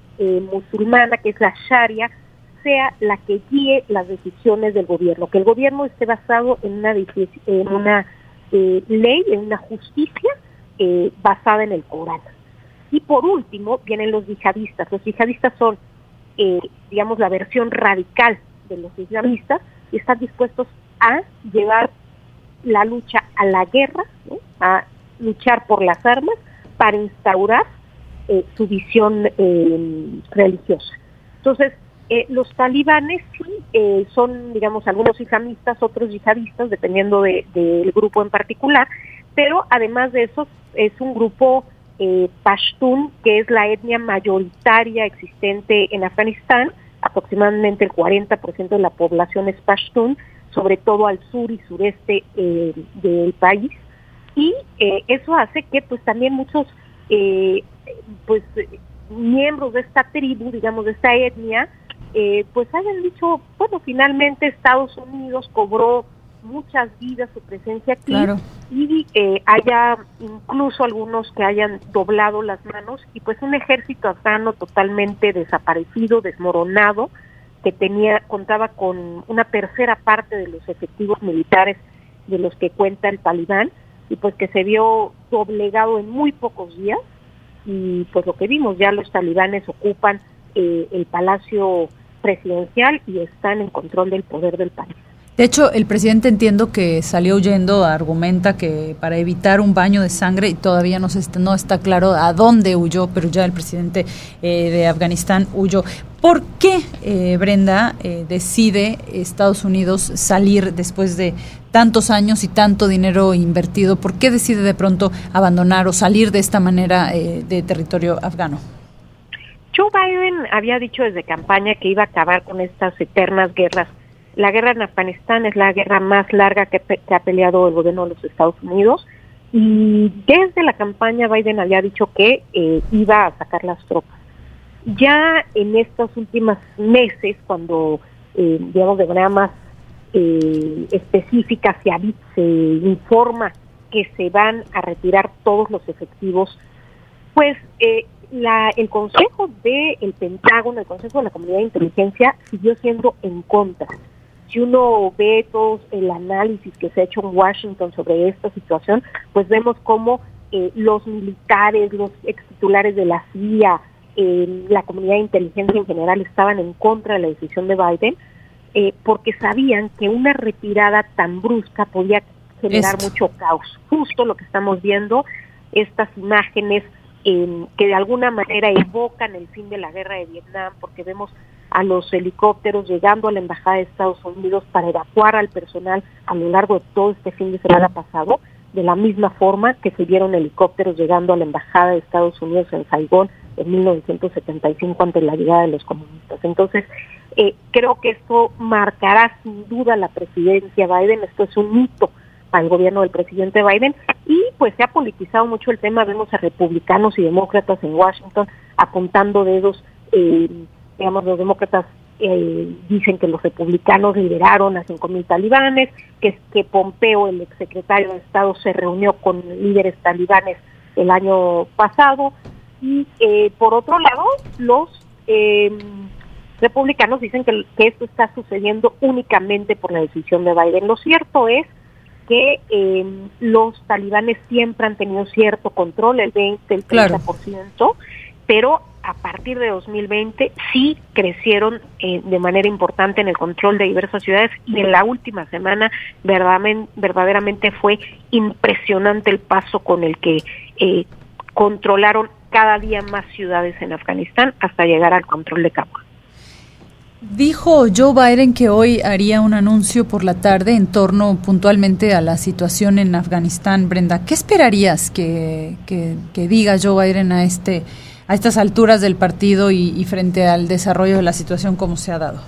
S27: musulmana, que es la Sharia, sea la que guíe las decisiones del gobierno, que el gobierno esté basado en una, en una eh, ley, en una justicia eh, basada en el Corán. Y por último vienen los yihadistas. Los yihadistas son, eh, digamos, la versión radical de los islamistas y están dispuestos a llevar la lucha a la guerra, a luchar por las armas para instaurar su visión religiosa. Entonces, eh, los talibanes sí eh, son, digamos, algunos islamistas, otros yihadistas, dependiendo del grupo en particular, pero además de eso es un grupo eh, pashtun, que es la etnia mayoritaria existente en Afganistán, aproximadamente el 40% de la población es pashtun, sobre todo al sur y sureste del país, y eso hace que pues también muchos pues miembros de esta tribu, digamos, de esta etnia, eh, pues hayan dicho, bueno, finalmente Estados Unidos cobró muchas vidas su presencia aquí y eh, haya incluso algunos que hayan doblado las manos y pues un ejército afgano totalmente desaparecido, desmoronado, que tenía contaba con una tercera parte de los efectivos militares de los que cuenta el talibán y pues que se vio doblegado en muy pocos días y pues lo que vimos ya los talibanes ocupan eh, el palacio presidencial y están en control del poder del país.
S5: De hecho, el presidente entiendo que salió huyendo, argumenta que para evitar un baño de sangre, y todavía no, está, no está claro a dónde huyó, pero ya el presidente eh, de Afganistán huyó. ¿Por qué, eh, Brenda, eh, decide Estados Unidos salir después de tantos años y tanto dinero invertido? ¿Por qué decide de pronto abandonar o salir de esta manera de territorio afgano?
S27: Joe Biden había dicho desde campaña que iba a acabar con estas eternas guerras. La guerra en Afganistán es la guerra más larga que, ha peleado el gobierno de los Estados Unidos y desde la campaña Biden había dicho que eh, iba a sacar las tropas. Ya en estos últimos meses, cuando eh, digamos de manera más eh, específica se, se informa que se van a retirar todos los efectivos, pues eh, la, el Consejo del el Pentágono, el Consejo de la Comunidad de Inteligencia, siguió siendo en contra. Si uno ve todo el análisis que se ha hecho en Washington sobre esta situación, pues vemos cómo eh, los militares, los ex titulares de la CIA, eh, la comunidad de inteligencia en general estaban en contra de la decisión de Biden, eh, porque sabían que una retirada tan brusca podía generar mucho caos. Justo lo que estamos viendo, estas imágenes eh, que de alguna manera evocan el fin de la guerra de Vietnam, porque vemos a los helicópteros llegando a la Embajada de Estados Unidos para evacuar al personal a lo largo de todo este fin de semana pasado, de la misma forma que se vieron helicópteros llegando a la Embajada de Estados Unidos en Saigón en 1975 ante la llegada de los comunistas. Entonces, eh, creo que esto marcará sin duda la presidencia Biden, esto es un hito el gobierno del presidente Biden y pues se ha politizado mucho el tema, vemos a republicanos y demócratas en Washington apuntando dedos, eh, digamos los demócratas eh, dicen que los republicanos liberaron a 5.000 talibanes, que, que Pompeo, el exsecretario de Estado, se reunió con líderes talibanes el año pasado y eh, por otro lado los eh, republicanos dicen que, esto está sucediendo únicamente por la decisión de Biden. Lo cierto es que eh, los talibanes siempre han tenido cierto control, el 20, el 30%, pero a partir de 2020 sí crecieron eh, de manera importante en el control de diversas ciudades y en la última semana verdaderamente, verdaderamente fue impresionante el paso con el que eh, controlaron cada día más ciudades en Afganistán hasta llegar al control de Kabul.
S5: Dijo Joe Biden que hoy haría un anuncio por la tarde en torno puntualmente a la situación en Afganistán. Brenda, ¿qué esperarías que, diga Joe Biden a, este, a estas alturas del partido y, frente al desarrollo de la situación como se ha dado?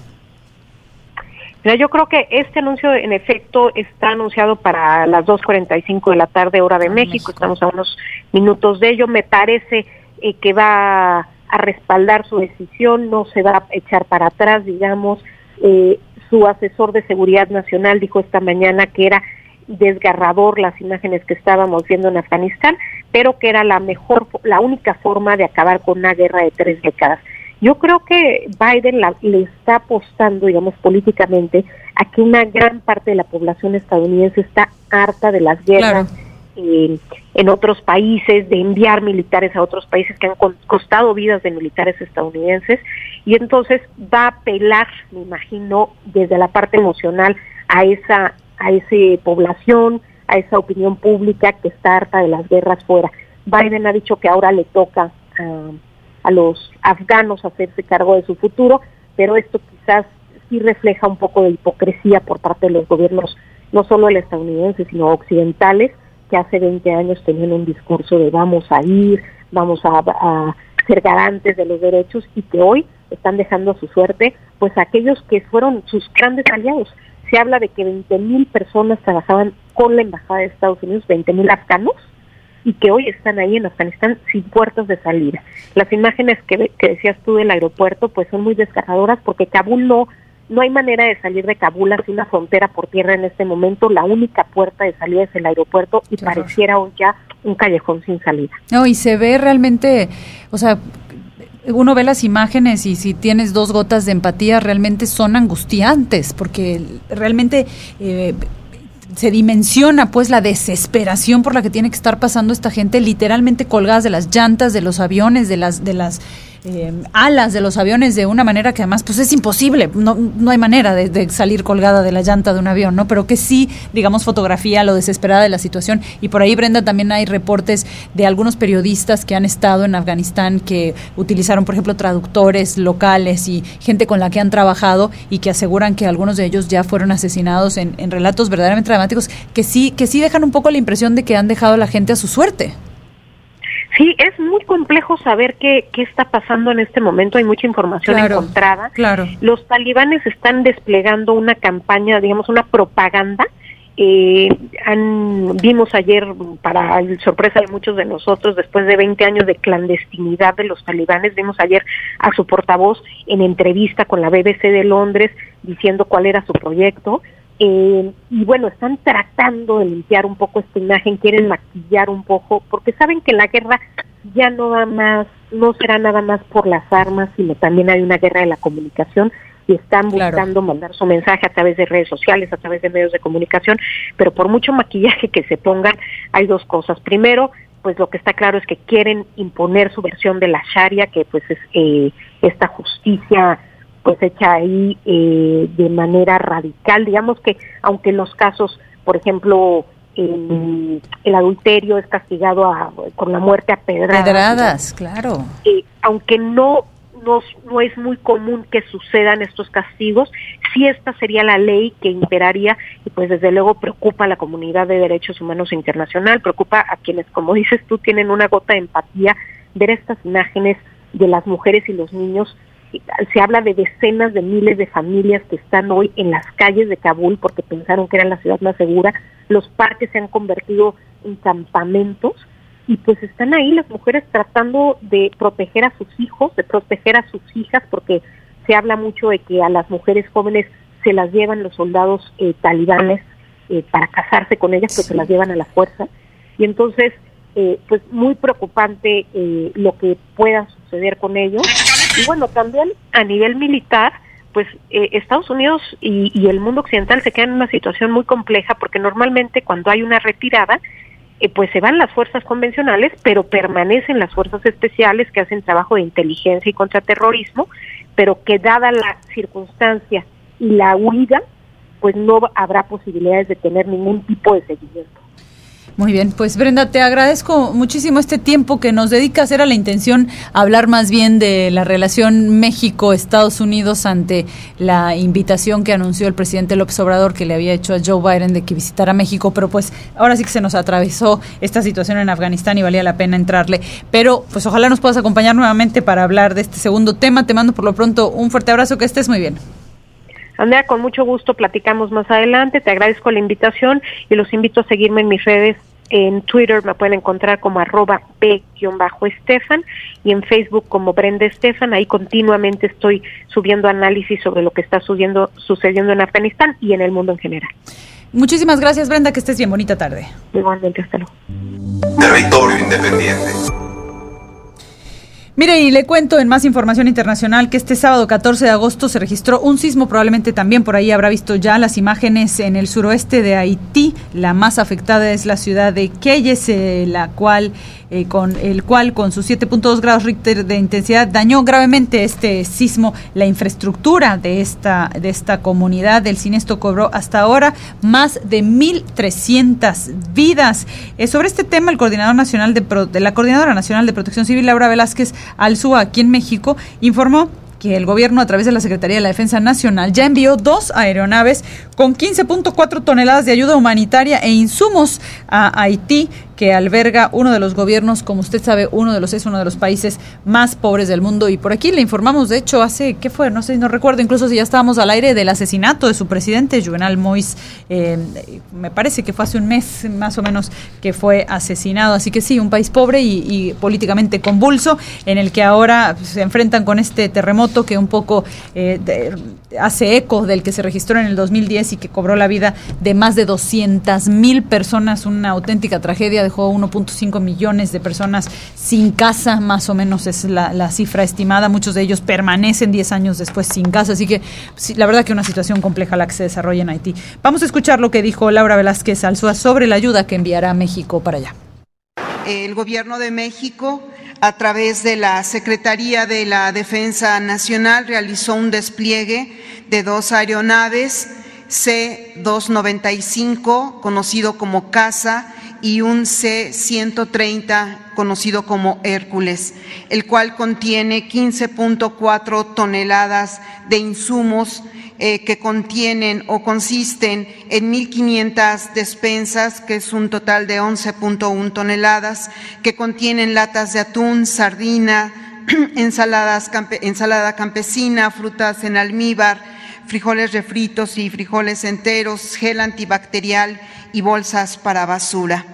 S27: yo creo que este anuncio en efecto está anunciado para las 2.45 de la tarde hora de ah, México. Estamos a unos minutos de ello. Me parece eh, que va a respaldar su decisión, no se va a echar para atrás, digamos. Eh, su asesor de seguridad nacional dijo esta mañana que era desgarrador las imágenes que estábamos viendo en Afganistán, pero que era la mejor, la única forma de acabar con una guerra de tres décadas. Yo creo que Biden le está apostando, digamos, políticamente a que una gran parte de la población estadounidense está harta de las guerras en otros países, de enviar militares a otros países que han costado vidas de militares estadounidenses, y entonces va a apelar, me imagino, desde la parte emocional a esa, a esa población, a esa opinión pública que está harta de las guerras fuera. Biden ha dicho que ahora le toca a, a los afganos hacerse cargo de su futuro, pero esto quizás sí refleja un poco de hipocresía por parte de los gobiernos, no solo el estadounidense, sino occidentales, que hace 20 años tenían un discurso de vamos a ir, vamos a, ser garantes de los derechos y que hoy están dejando a su suerte pues aquellos que fueron sus grandes aliados. Se habla de que 20 mil personas trabajaban con la Embajada de Estados Unidos, 20 mil afganos, y que hoy están ahí en Afganistán sin puertas de salida. Las imágenes que, que decías tú del aeropuerto pues son muy desgarradoras porque Kabul no no hay manera de salir de Kabul hacia una frontera por tierra en este momento. La única puerta de salida es el aeropuerto y pareciera hoy ya un callejón sin salida.
S5: No, y se ve realmente, o sea, uno ve las imágenes y si tienes dos gotas de empatía realmente son angustiantes porque realmente eh, se dimensiona pues la desesperación por la que tiene que estar pasando esta gente literalmente colgadas de las llantas de los aviones, de las de las eh, alas de los aviones de una manera que además pues es imposible, no, no hay manera de, salir colgada de la llanta de un avión, ¿no? Pero que sí, digamos, fotografía lo desesperada de la situación. Y por ahí, Brenda, también hay reportes de algunos periodistas que han estado en Afganistán que utilizaron, por ejemplo, traductores locales y gente con la que han trabajado y que aseguran que algunos de ellos ya fueron asesinados en, en relatos verdaderamente dramáticos que sí, que sí dejan un poco la impresión de que han dejado a la gente a su suerte.
S27: Sí, es muy complejo saber qué, qué está pasando en este momento. Hay mucha información encontrada.
S5: Claro.
S27: Los talibanes están desplegando una campaña, digamos, una propaganda. Eh, han, vimos ayer, para sorpresa de muchos de nosotros, después de 20 años de clandestinidad de los talibanes, vimos ayer a su portavoz en entrevista con la BBC de Londres diciendo cuál era su proyecto eh, y bueno, están tratando de limpiar un poco esta imagen, quieren maquillar un poco, porque saben que la guerra ya no va más, no será nada más por las armas, sino también hay una guerra de la comunicación y están buscando mandar su mensaje a través de redes sociales, a través de medios de comunicación, pero por mucho maquillaje que se pongan, hay dos cosas. Primero, pues lo que está claro es que quieren imponer su versión de la Sharia, que pues es eh, esta justicia pues hecha ahí eh, de manera radical. Digamos que aunque en los casos, por ejemplo, el, el adulterio es castigado a, con la muerte a pedradas.
S5: Pedradas, claro.
S27: Eh, aunque no, no, no es muy común que sucedan estos castigos, sí esta sería la ley que imperaría y pues desde luego preocupa a la comunidad de derechos humanos internacional, preocupa a quienes, como dices tú, tienen una gota de empatía ver estas imágenes de las mujeres y los niños se habla de decenas de miles de familias que están hoy en las calles de Kabul porque pensaron que era la ciudad más segura. Los parques se han convertido en campamentos y pues están ahí las mujeres tratando de proteger a sus hijos, de proteger a sus hijas, porque se habla mucho de que a las mujeres jóvenes se las llevan los soldados eh, talibanes eh, para casarse con ellas, pero se las llevan a la fuerza. Y entonces, eh, pues muy preocupante lo que pueda suceder con ellos. Y bueno, también a nivel militar, pues eh, Estados Unidos y, el mundo occidental se quedan en una situación muy compleja porque normalmente cuando hay una retirada, eh, pues se van las fuerzas convencionales, pero permanecen las fuerzas especiales que hacen trabajo de inteligencia y contraterrorismo, pero que dada la circunstancia y la huida, pues no habrá posibilidades de tener ningún tipo de seguimiento.
S5: Muy bien, pues Brenda, te agradezco muchísimo este tiempo que nos dedicas. Era la intención hablar más bien de la relación México-Estados Unidos ante la invitación que anunció el presidente López Obrador que le había hecho a Joe Biden de que visitara México, pero pues ahora sí que se nos atravesó esta situación en Afganistán y valía la pena entrarle. Pero pues ojalá nos puedas acompañar nuevamente para hablar de este segundo tema. Te mando por lo pronto un fuerte abrazo, que estés muy bien.
S27: Andrea, con mucho gusto platicamos más adelante. Te agradezco la invitación y los invito a seguirme en mis redes. En Twitter me pueden encontrar como arroba p-estefan y en Facebook como Brenda Estefan. Ahí continuamente estoy subiendo análisis sobre lo que está subiendo, sucediendo en Afganistán y en el mundo en general.
S5: Muchísimas gracias, Brenda. Que estés bien. Bonita tarde.
S27: Igualmente, hasta luego.
S9: Territorio Independiente.
S5: Mire, y le cuento en más información internacional que este sábado 14 de agosto se registró un sismo, probablemente también por ahí habrá visto ya las imágenes en el suroeste de Haití. La más afectada es la ciudad de Keyes, eh, la cual eh, con el cual con sus 7.2 grados Richter de intensidad dañó gravemente este sismo la infraestructura de esta de esta comunidad. El siniestro cobró hasta ahora más de 1.300 vidas. Eh, sobre este tema, el coordinador nacional de, la coordinadora nacional de Protección Civil Laura Velázquez Alzúa aquí en México informó que el gobierno a través de la Secretaría de la Defensa Nacional ya envió dos aeronaves con 15.4 toneladas de ayuda humanitaria e insumos a Haití que alberga uno de los gobiernos, como usted sabe, uno de los es uno de los países más pobres del mundo. Y por aquí le informamos, de hecho, hace, ¿qué fue? No sé, no recuerdo, incluso si ya estábamos al aire del asesinato de su presidente, Juvenal Mois. Eh, me parece que fue hace un mes más o menos que fue asesinado. Así que sí, un país pobre y, políticamente convulso, en el que ahora se enfrentan con este terremoto que un poco eh, hace eco del que se registró en el 2010 y que cobró la vida de más de 200 mil personas, una auténtica tragedia de 1.5 millones de personas sin casa, más o menos es la, cifra estimada. Muchos de ellos permanecen 10 años después sin casa. Así que la verdad que una situación compleja la que se desarrolla en Haití. Vamos a escuchar lo que dijo Laura Velázquez Alzúa sobre la ayuda que enviará a México para allá.
S28: El gobierno de México a través de la Secretaría de la Defensa Nacional realizó un despliegue de dos aeronaves C-295, conocido como CASA, y un C-130 conocido como Hércules, el cual contiene 15.4 toneladas de insumos eh, que contienen o consisten en 1.500 despensas, que es un total de 11.1 toneladas, que contienen latas de atún, sardina, ensaladas, ensalada campesina, frutas en almíbar, frijoles refritos y frijoles enteros, gel antibacterial y bolsas para basura.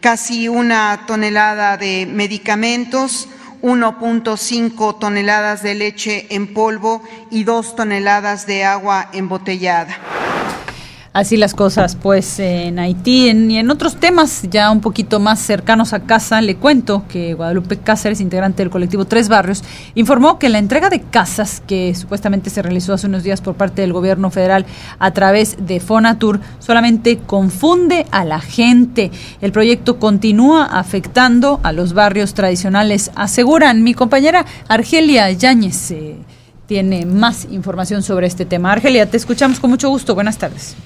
S28: Casi una tonelada de medicamentos, 1.5 toneladas de leche en polvo y dos toneladas de agua embotellada.
S5: Así las cosas, pues en Haití y en otros temas ya un poquito más cercanos a casa, le cuento que Guadalupe Cáceres, integrante del colectivo Tres Barrios, informó que la entrega de casas que supuestamente se realizó hace unos días por parte del gobierno federal a través de Fonatur solamente confunde a la gente. El proyecto continúa afectando a los barrios tradicionales, aseguran mi compañera Argelia Yáñez. Eh, tiene más información sobre este tema. Argelia, te escuchamos con mucho gusto. Buenas tardes.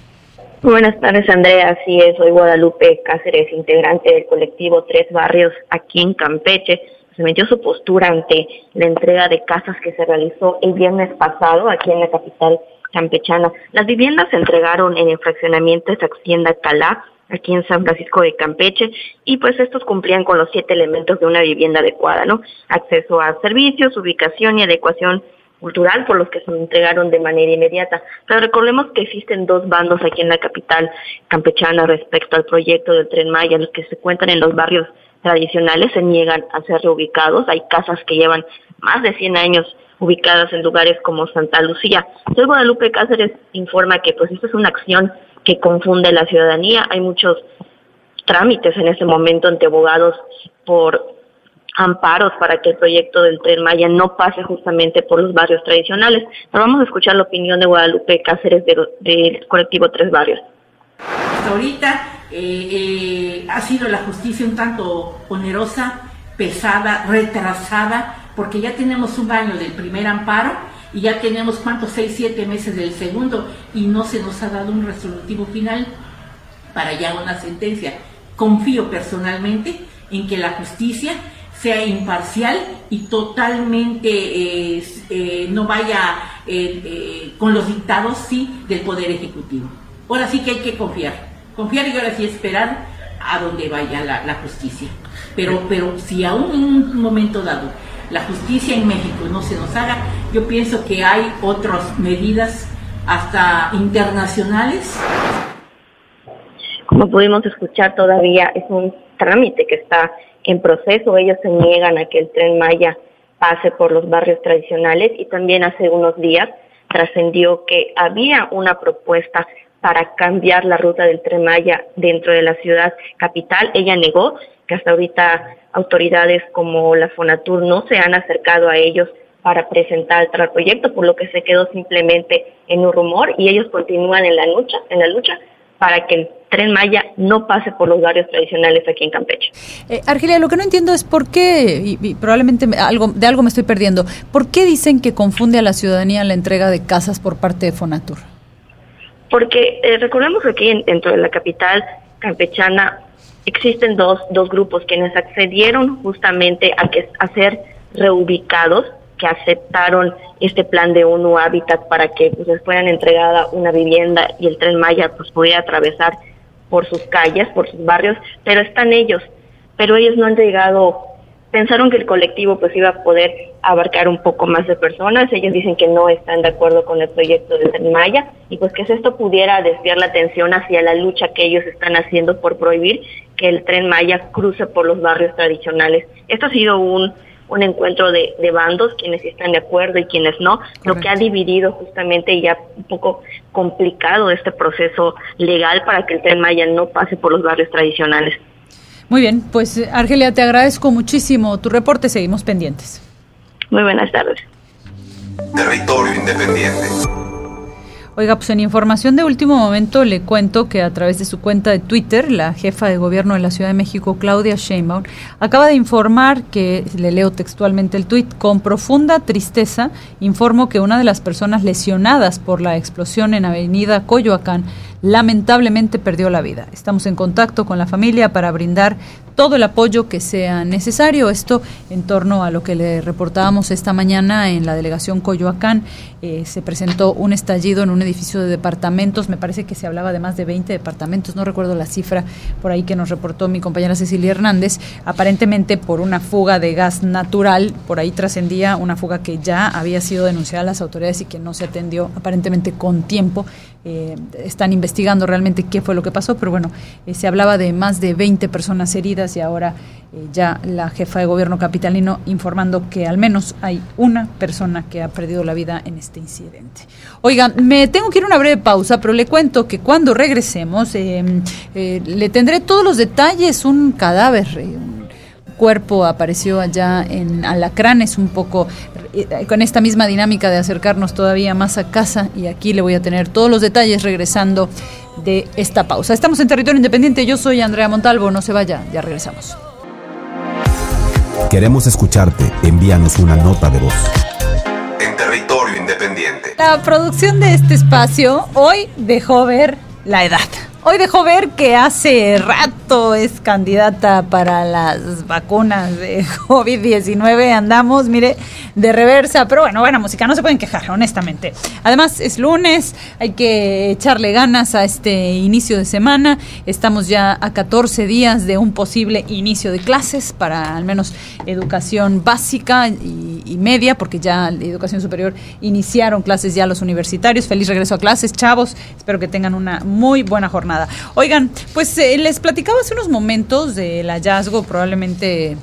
S29: Buenas tardes, Andrea. Es, soy Guadalupe Cáceres, integrante del colectivo Tres Barrios aquí en Campeche. Se metió su postura ante la entrega de casas que se realizó el viernes pasado aquí en la capital campechana. Las viviendas se entregaron en el fraccionamiento de Hacienda Calá, aquí en San Francisco de Campeche, y pues estos cumplían con los siete elementos de una vivienda adecuada, ¿no? Acceso a servicios, ubicación y adecuación cultural por los que se entregaron de manera inmediata. Pero recordemos que existen dos bandos aquí en la capital campechana respecto al proyecto del Tren Maya, los que se cuentan en los barrios tradicionales se niegan a ser reubicados. Hay casas que llevan más de 100 años ubicadas en lugares como Santa Lucía. Soy Guadalupe Cáceres informa que pues esto es una acción que confunde la ciudadanía. Hay muchos trámites en este momento ante abogados por amparos para que el proyecto del Tren Maya no pase justamente por los barrios tradicionales. Pero vamos a escuchar la opinión de Guadalupe Cáceres del colectivo Tres Barrios.
S30: Hasta ahorita eh, eh, ha sido la justicia un tanto onerosa, pesada, retrasada, porque ya tenemos un año del primer amparo y ya tenemos cuántos, seis, siete meses del segundo y no se nos ha dado un resolutivo final para ya una sentencia. Confío personalmente en que la justicia sea imparcial y totalmente eh, eh, no vaya eh, con los dictados sí del Poder Ejecutivo. Ahora sí que hay que confiar, confiar y ahora sí esperar a donde vaya la, justicia. Pero, pero si aún en un momento dado la justicia en México no se nos haga, yo pienso que hay otras medidas hasta internacionales.
S29: Como pudimos escuchar, todavía es un trámite que está en proceso. Ellos se niegan a que el tren Maya pase por los barrios tradicionales y también hace unos días trascendió que había una propuesta para cambiar la ruta del tren Maya dentro de la ciudad capital. Ella negó que hasta ahorita autoridades como la Fonatur no se han acercado a ellos para presentar el proyecto, por lo que se quedó simplemente en un rumor y ellos continúan en la lucha, en la lucha para que el tren Maya no pase por los barrios tradicionales aquí en Campeche.
S5: Eh, Argelia, lo que no entiendo es por qué, y, probablemente algo, de algo me estoy perdiendo, ¿por qué dicen que confunde a la ciudadanía la entrega de casas por parte de Fonatur?
S29: Porque eh, recordemos que aquí dentro de la capital campechana existen dos, dos grupos quienes accedieron justamente a, que, a ser reubicados que aceptaron este plan de UNO Hábitat para que pues, les fueran entregada una vivienda y el tren Maya pues pudiera atravesar por sus calles, por sus barrios, pero están ellos, pero ellos no han llegado, pensaron que el colectivo pues iba a poder abarcar un poco más de personas, ellos dicen que no están de acuerdo con el proyecto tren Maya y pues que esto pudiera desviar la atención hacia la lucha que ellos están haciendo por prohibir que el tren Maya cruce por los barrios tradicionales. Esto ha sido un un encuentro de, bandos, quienes están de acuerdo y quienes no, lo que ha dividido justamente y ya un poco complicado este proceso legal para que el tren Maya no pase por los barrios tradicionales.
S5: Muy bien, pues Argelia, te agradezco muchísimo tu reporte, seguimos pendientes.
S29: Muy buenas tardes.
S9: Territorio Independiente.
S5: Oiga, pues en información de último momento le cuento que a través de su cuenta de Twitter, la jefa de gobierno de la Ciudad de México, Claudia Sheinbaum, acaba de informar que, le leo textualmente el tuit, con profunda tristeza informo que una de las personas lesionadas por la explosión en Avenida Coyoacán lamentablemente perdió la vida. Estamos en contacto con la familia para brindar todo el apoyo que sea necesario. Esto en torno a lo que le reportábamos esta mañana en la delegación Coyoacán. Eh, se presentó un estallido en un edificio de departamentos. Me parece que se hablaba de más de 20 departamentos. No recuerdo la cifra por ahí que nos reportó mi compañera Cecilia Hernández. Aparentemente por una fuga de gas natural. Por ahí trascendía una fuga que ya había sido denunciada a las autoridades y que no se atendió aparentemente con tiempo. Eh, están investigando investigando realmente qué fue lo que pasó, pero bueno, eh, se hablaba de más de 20 personas heridas y ahora eh, ya la jefa de gobierno capitalino informando que al menos hay una persona que ha perdido la vida en este incidente. Oigan, me tengo que ir a una breve pausa, pero le cuento que cuando regresemos em, eh, le tendré todos los detalles, un cadáver, cuerpo apareció allá en Alacranes, un poco eh, con esta misma dinámica de acercarnos todavía más a casa y aquí le voy a tener todos los detalles regresando de esta pausa. Estamos en territorio independiente, yo soy Andrea Montalvo, no se vaya, ya regresamos.
S1: Queremos escucharte. Envíanos una nota de voz.
S9: En territorio independiente.
S5: La producción de este espacio hoy dejó ver la edad. Hoy dejó ver que hace rato es candidata para las vacunas de COVID-19. Andamos, mire, de reversa. Pero bueno, buena música, no se pueden quejar, honestamente. Además, es lunes, hay que echarle ganas a este inicio de semana. Estamos ya a 14 días de un posible inicio de clases para al menos educación básica y, y media, porque ya la educación superior iniciaron clases ya los universitarios. Feliz regreso a clases, chavos. Espero que tengan una muy buena jornada. Oigan, pues eh, les platicaba hace unos momentos del hallazgo, probablemente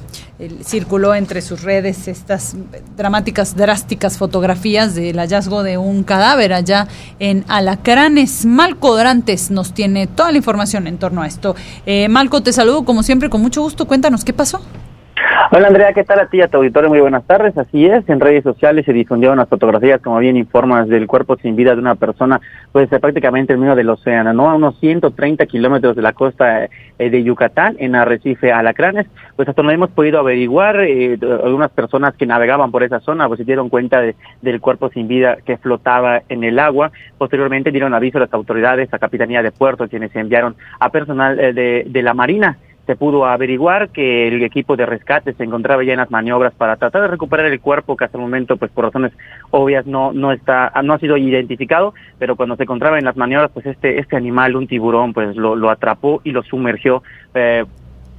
S5: circuló entre sus redes estas dramáticas, drásticas fotografías del hallazgo de un cadáver allá en Alacranes. Malco Dorantes nos tiene toda la información en torno a esto. Eh, Malco, te saludo como siempre con mucho gusto. Cuéntanos qué pasó.
S31: Hola Andrea, ¿qué tal a ti y a tu auditorio? Muy buenas tardes. Así es, en redes sociales se difundieron las fotografías, como bien informas, del cuerpo sin vida de una persona, pues prácticamente en medio del océano, ¿no? A unos 130 kilómetros de la costa eh, de Yucatán, en Arrecife, Alacranes. Pues hasta no hemos podido averiguar, eh, algunas personas que navegaban por esa zona, pues se dieron cuenta de, del cuerpo sin vida que flotaba en el agua. Posteriormente dieron aviso a las autoridades, a Capitanía de Puerto, quienes enviaron a personal eh, de, de la Marina se pudo averiguar que el equipo de rescate se encontraba ya en las maniobras para tratar de recuperar el cuerpo que hasta el momento pues por razones obvias no no está no ha sido identificado pero cuando se encontraba en las maniobras pues este este animal un tiburón pues lo, lo atrapó y lo sumergió eh,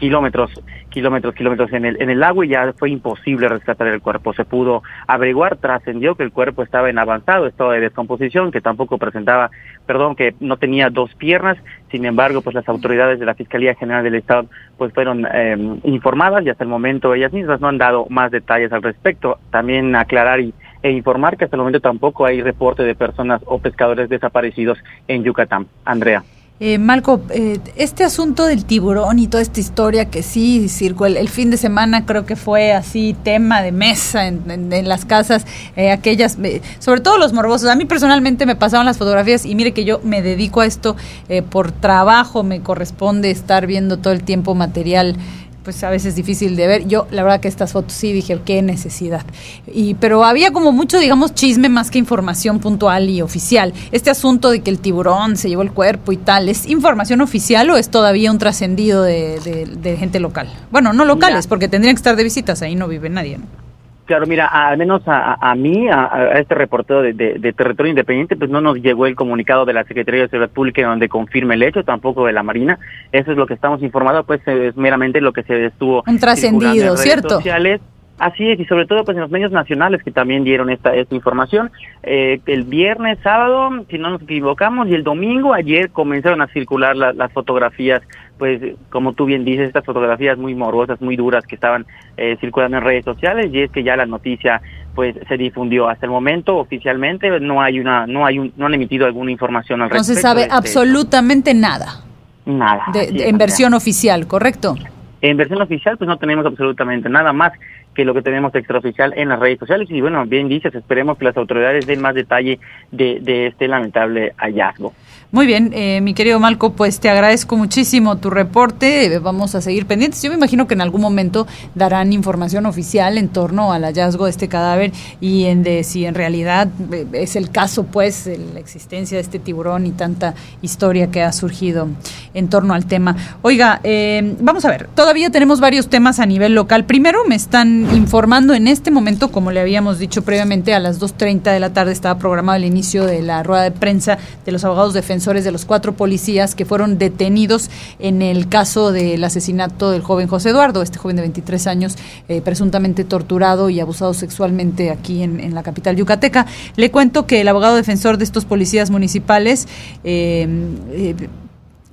S31: kilómetros, kilómetros, kilómetros en el, en el agua y ya fue imposible rescatar el cuerpo. Se pudo averiguar, trascendió que el cuerpo estaba en avanzado estado de descomposición, que tampoco presentaba, perdón, que no tenía dos piernas. Sin embargo, pues las autoridades de la Fiscalía General del Estado pues fueron eh, informadas y hasta el momento ellas mismas no han dado más detalles al respecto. También aclarar y e informar que hasta el momento tampoco hay reporte de personas o pescadores desaparecidos en Yucatán. Andrea.
S5: Eh, Malco, eh, este asunto del tiburón y toda esta historia que sí circula el, fin de semana creo que fue así tema de mesa en, en, en las casas, eh, aquellas, sobre todo los morbosos. A mí personalmente me pasaban las fotografías y mire que yo me dedico a esto eh, por trabajo, me corresponde estar viendo todo el tiempo material pues a veces difícil de ver. Yo la verdad que estas fotos sí dije, qué necesidad. Y pero había como mucho, digamos, chisme más que información puntual y oficial. Este asunto de que el tiburón se llevó el cuerpo y tal, ¿es información oficial o es todavía un trascendido de, de, de, gente local? Bueno, no locales, porque tendrían que estar de visitas, ahí no vive nadie, ¿no?
S31: Claro, mira, al menos a, a mí, a, a, este reportero de, de, de, Territorio Independiente, pues no nos llegó el comunicado de la Secretaría de Seguridad Pública donde confirme el hecho, tampoco de la Marina. Eso es lo que estamos informados, pues es meramente lo que se estuvo.
S5: Un trascendido, ¿cierto?
S31: Sociales. Así es, y sobre todo pues en los medios nacionales que también dieron esta, esta información. Eh, el viernes, sábado, si no nos equivocamos, y el domingo, ayer comenzaron a circular la, las fotografías, pues como tú bien dices, estas fotografías muy morbosas, muy duras que estaban eh, circulando en redes sociales, y es que ya la noticia pues se difundió hasta el momento oficialmente no hay una no hay un, no han emitido alguna información al respecto.
S5: No se sabe absolutamente nada.
S31: Nada.
S5: De, de, en versión oficial, ¿correcto?
S31: En versión oficial pues no tenemos absolutamente nada más que lo que tenemos extraoficial en las redes sociales y bueno, bien dices, esperemos que las autoridades den más detalle de, de este lamentable hallazgo.
S5: Muy bien, eh, mi querido Malco, pues te agradezco muchísimo tu reporte. Vamos a seguir pendientes. Yo me imagino que en algún momento darán información oficial en torno al hallazgo de este cadáver y en de si en realidad eh, es el caso, pues, la existencia de este tiburón y tanta historia que ha surgido en torno al tema. Oiga, eh, vamos a ver, todavía tenemos varios temas a nivel local. Primero, me están informando en este momento, como le habíamos dicho previamente, a las 2.30 de la tarde estaba programado el inicio de la rueda de prensa de los abogados defensores defensores de los cuatro policías que fueron detenidos en el caso del asesinato del joven José Eduardo, este joven de 23 años, eh, presuntamente torturado y abusado sexualmente aquí en, la capital yucateca. Le cuento que el abogado defensor de estos policías municipales eh, eh,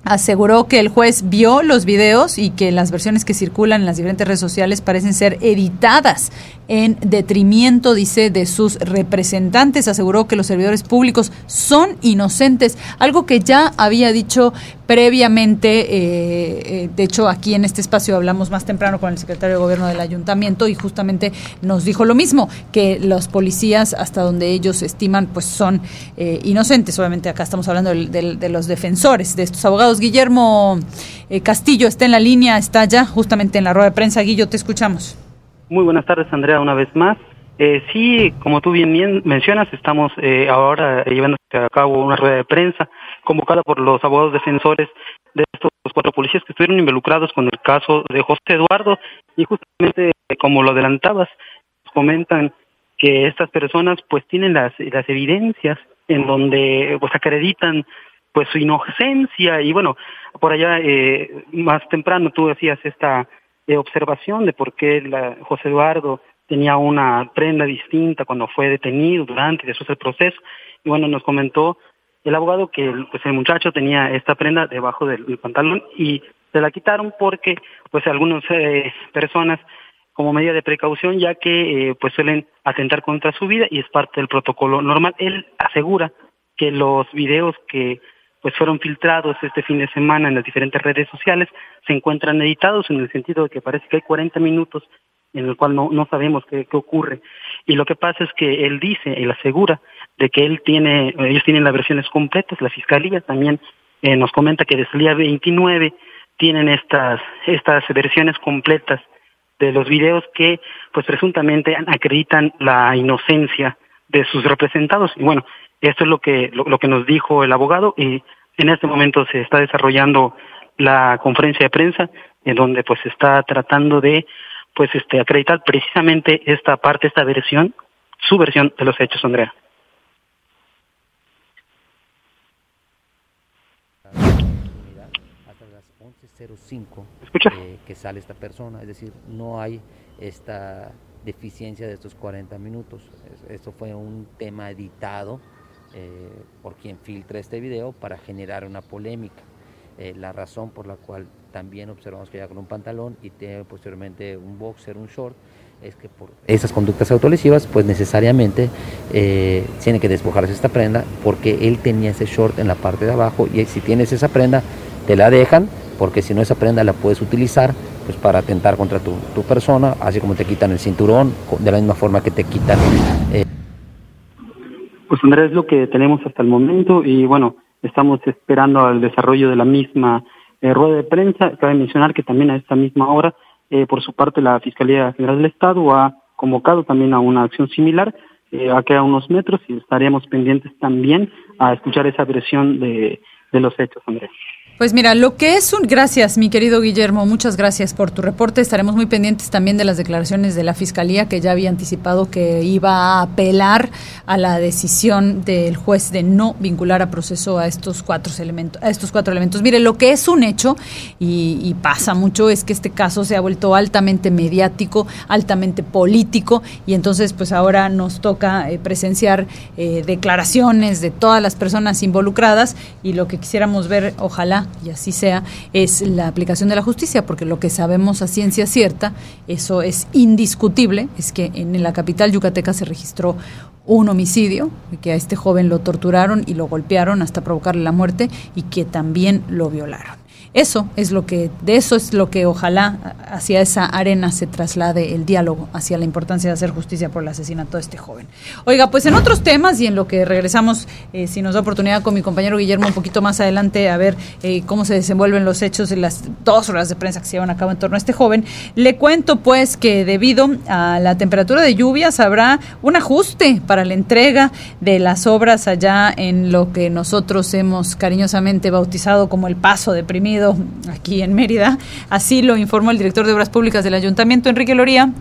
S5: aseguró que el juez vio los videos y que las versiones que circulan en las diferentes redes sociales parecen ser editadas en detrimento, dice, de sus representantes. Aseguró que los servidores públicos son inocentes, algo que ya había dicho previamente. Eh, eh, de hecho, aquí en este espacio hablamos más temprano con el secretario de gobierno del ayuntamiento y justamente nos dijo lo mismo, que los policías, hasta donde ellos estiman, pues son eh, inocentes. Obviamente acá estamos hablando de, de, de, los defensores, de estos abogados. Guillermo Castillo está en la línea, está ya justamente en la rueda de prensa. Guillo, te escuchamos.
S21: Muy buenas tardes, Andrea, una vez más. Eh, sí, como tú bien mencionas, estamos eh, ahora llevando a cabo una rueda de prensa convocada por los abogados defensores de estos cuatro policías que estuvieron involucrados con el caso de José Eduardo y justamente como lo adelantabas, comentan que estas personas pues tienen las, las evidencias en donde pues acreditan pues su inocencia y bueno, por allá eh, más temprano tú decías esta de observación de por qué la, José Eduardo tenía una prenda distinta cuando fue detenido durante y después del proceso. Y bueno, nos comentó el abogado que pues el muchacho tenía esta prenda debajo del, pantalón y se la quitaron porque pues algunas eh, personas como medida de precaución ya que eh, pues suelen atentar contra su vida y es parte del protocolo normal. Él asegura que los videos que pues fueron filtrados este fin de semana en las diferentes redes sociales, se encuentran editados en el sentido de que parece que hay 40 minutos en el cual no, no sabemos qué, qué ocurre. Y lo que pasa es que él dice, él asegura de que él tiene, ellos tienen las versiones completas, la fiscalía también eh, nos comenta que desde el día 29 tienen estas, estas versiones completas de los videos que pues presuntamente acreditan la inocencia de sus representados. Y bueno, esto es lo que, lo, lo, que nos dijo el abogado y en este momento se está desarrollando la conferencia de prensa en donde pues está tratando de pues este acreditar precisamente esta parte, esta versión, su versión de los hechos, Andrea. 05
S32: eh, que sale esta persona, es decir, no hay esta deficiencia de estos 40 minutos. Esto fue un tema editado eh, por quien filtra este video para generar una polémica. Eh, la razón por la cual también observamos que ella con un pantalón y tiene posteriormente un boxer, un short, es que por esas conductas autolesivas, pues necesariamente eh, tiene que despojarse esta prenda porque él tenía ese short en la parte de abajo y si tienes esa prenda, te la dejan porque si no esa prenda la puedes utilizar pues para atentar contra tu, persona, así como te quitan el cinturón, de la misma forma que te quitan... Eh,
S21: pues Andrés, lo que tenemos hasta el momento y bueno, estamos esperando al desarrollo de la misma eh, rueda de prensa. Cabe mencionar que también a esta misma hora, eh, por su parte, la Fiscalía General del Estado ha convocado también a una acción similar eh, aquí a unos metros y estaríamos pendientes también a escuchar esa versión de, de los hechos, Andrés.
S5: Pues mira, lo que es un... Gracias, mi querido Guillermo, muchas gracias por tu reporte. Estaremos muy pendientes también de las declaraciones de la Fiscalía, que ya había anticipado que iba a apelar a la decisión del juez de no vincular a proceso a estos cuatro elementos. A estos cuatro elementos. Mire, lo que es un hecho, y, y pasa mucho, es que este caso se ha vuelto altamente mediático, altamente político, y entonces pues ahora nos toca eh, presenciar eh, declaraciones de todas las personas involucradas, y lo que quisiéramos ver, ojalá, y así sea, es la aplicación de la justicia, porque lo que sabemos a ciencia cierta, eso es indiscutible, es que en la capital yucateca se registró un homicidio, que a este joven lo torturaron y lo golpearon hasta provocarle la muerte y que también lo violaron. Eso es lo que, de eso es lo que ojalá hacia esa arena se traslade el diálogo, hacia la importancia de hacer justicia por el asesinato de este joven. Oiga, pues en otros temas y en lo que regresamos, eh, si nos da oportunidad con mi compañero Guillermo un poquito más adelante a ver eh, cómo se desenvuelven los hechos de las dos horas de prensa que se llevan a cabo en torno a este joven, le cuento pues que debido a la temperatura de lluvias habrá un ajuste para la entrega de las obras allá en lo que nosotros hemos cariñosamente bautizado como el paso deprimido aquí en Mérida. Así lo informó el director de Obras Públicas del Ayuntamiento, Enrique Loría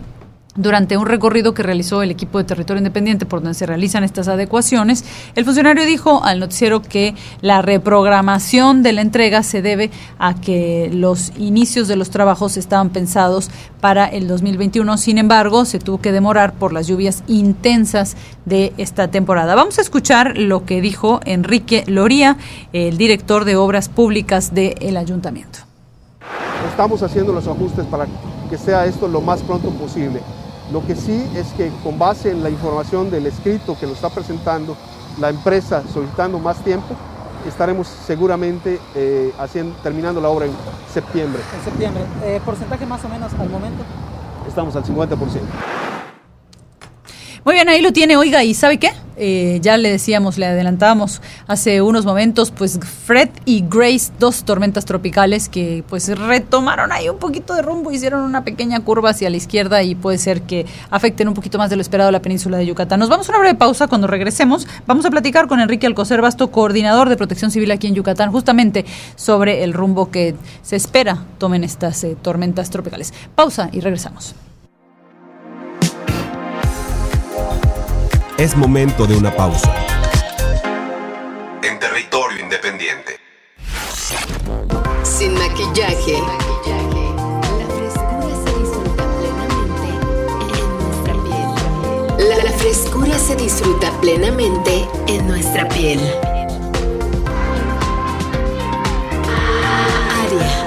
S5: Durante un recorrido que realizó el equipo de territorio independiente por donde se realizan estas adecuaciones, el funcionario dijo al noticiero que la reprogramación de la entrega se debe a que los inicios de los trabajos estaban pensados para el 2021. Sin embargo, se tuvo que demorar por las lluvias intensas de esta temporada. Vamos a escuchar lo que dijo Enrique Loría, el director de Obras Públicas del Ayuntamiento.
S33: Estamos haciendo los ajustes para que sea esto lo más pronto posible. Lo que sí es que con base en la información del escrito que lo está presentando la empresa solicitando más tiempo, estaremos seguramente eh, haciendo, terminando la obra en septiembre.
S34: En septiembre. Eh, ¿Porcentaje más o menos al momento?
S33: Estamos al 50%.
S5: Muy bien, ahí lo tiene, oiga, ¿y sabe qué? Eh, ya le decíamos, le adelantábamos hace unos momentos, pues Fred y Grace, dos tormentas tropicales que pues retomaron ahí un poquito de rumbo, hicieron una pequeña curva hacia la izquierda y puede ser que afecten un poquito más de lo esperado a la península de Yucatán. Nos vamos a una breve pausa, cuando regresemos vamos a platicar con Enrique Alcocer Basto, coordinador de protección civil aquí en Yucatán, justamente sobre el rumbo que se espera tomen estas eh, tormentas tropicales. Pausa y regresamos.
S1: Es momento de una pausa.
S9: En territorio independiente.
S35: Sin maquillaje. La frescura se disfruta plenamente en nuestra piel. Aria.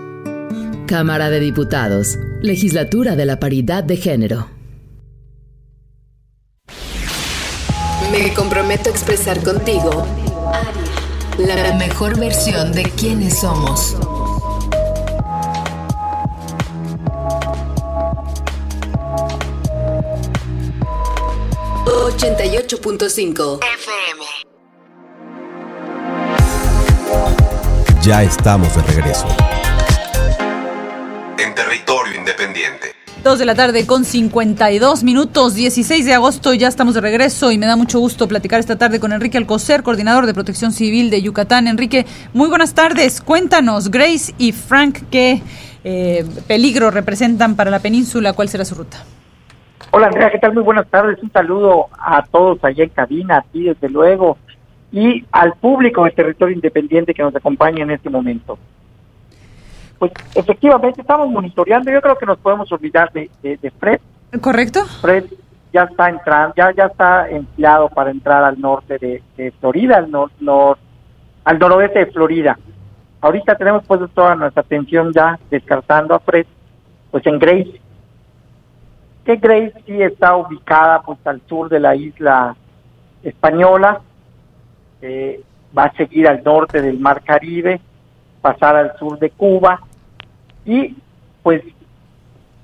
S19: Cámara de Diputados, Legislatura de la Paridad de Género.
S35: Me comprometo a expresar contigo la mejor versión de quienes somos. ...88.5 FM.
S1: Ya estamos de regreso.
S9: Independiente.
S5: 2 de la tarde con 52 minutos, 16 de agosto, ya estamos de regreso y me da mucho gusto platicar esta tarde con Enrique Alcocer, coordinador de protección civil de Yucatán. Enrique, muy buenas tardes. Cuéntanos, Grace y Frank, ¿qué eh, peligro representan para la península? ¿Cuál será su ruta?
S36: Hola Andrea, ¿qué tal? Muy buenas tardes. Un saludo a todos allá en cabina, a ti desde luego, y al público de territorio independiente que nos acompaña en este momento pues efectivamente estamos monitoreando. Yo creo que nos podemos olvidar de, Fred.
S5: ¿Correcto?
S36: Fred ya está entrando, ya ya está empleado para entrar al norte de, Florida, al nor, al noroeste de Florida. Ahorita tenemos pues toda nuestra atención ya descartando a Fred, pues en Grace. Que Grace sí está ubicada pues al sur de la isla española, eh, va a seguir al norte del Mar Caribe, pasar al sur de Cuba y pues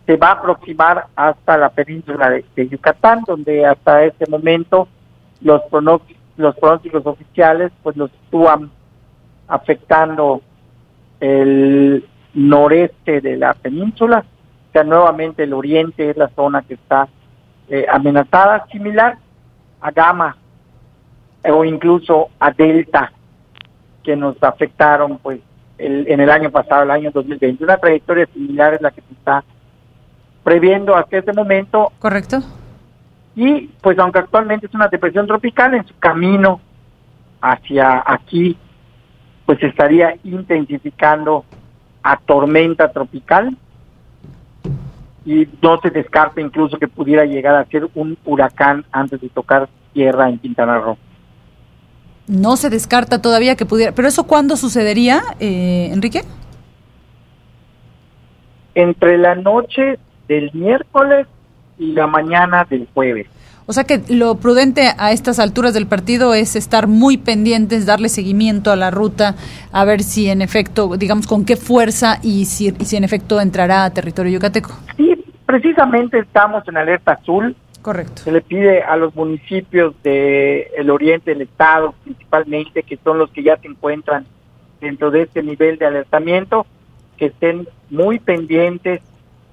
S36: se va a aproximar hasta la península de, Yucatán, donde hasta este momento los pronósticos, los pronósticos oficiales pues los están afectando el noreste de la península, o sea, nuevamente el oriente es la zona que está eh, amenazada, similar a Gama o incluso a Delta, que nos afectaron pues en el año pasado, el año 2020. Una trayectoria similar es la que se está previendo hasta este momento.
S5: Correcto.
S36: Y pues aunque actualmente es una depresión tropical, en su camino hacia aquí, pues estaría intensificando a tormenta tropical y no se descarta incluso que pudiera llegar a ser un huracán antes de tocar tierra en Quintana Roo.
S5: No se descarta todavía que pudiera. ¿Pero eso cuándo sucedería, eh, Enrique?
S36: Entre la noche del miércoles y la mañana del jueves.
S5: O sea que lo prudente a estas alturas del partido es estar muy pendientes, darle seguimiento a la ruta, a ver si en efecto, digamos, con qué fuerza y si, y si en efecto entrará a territorio yucateco.
S36: Sí, precisamente estamos en alerta azul.
S5: Correcto.
S36: Se le pide a los municipios del oriente del estado, principalmente, que son los que ya se encuentran dentro de este nivel de alertamiento, que estén muy pendientes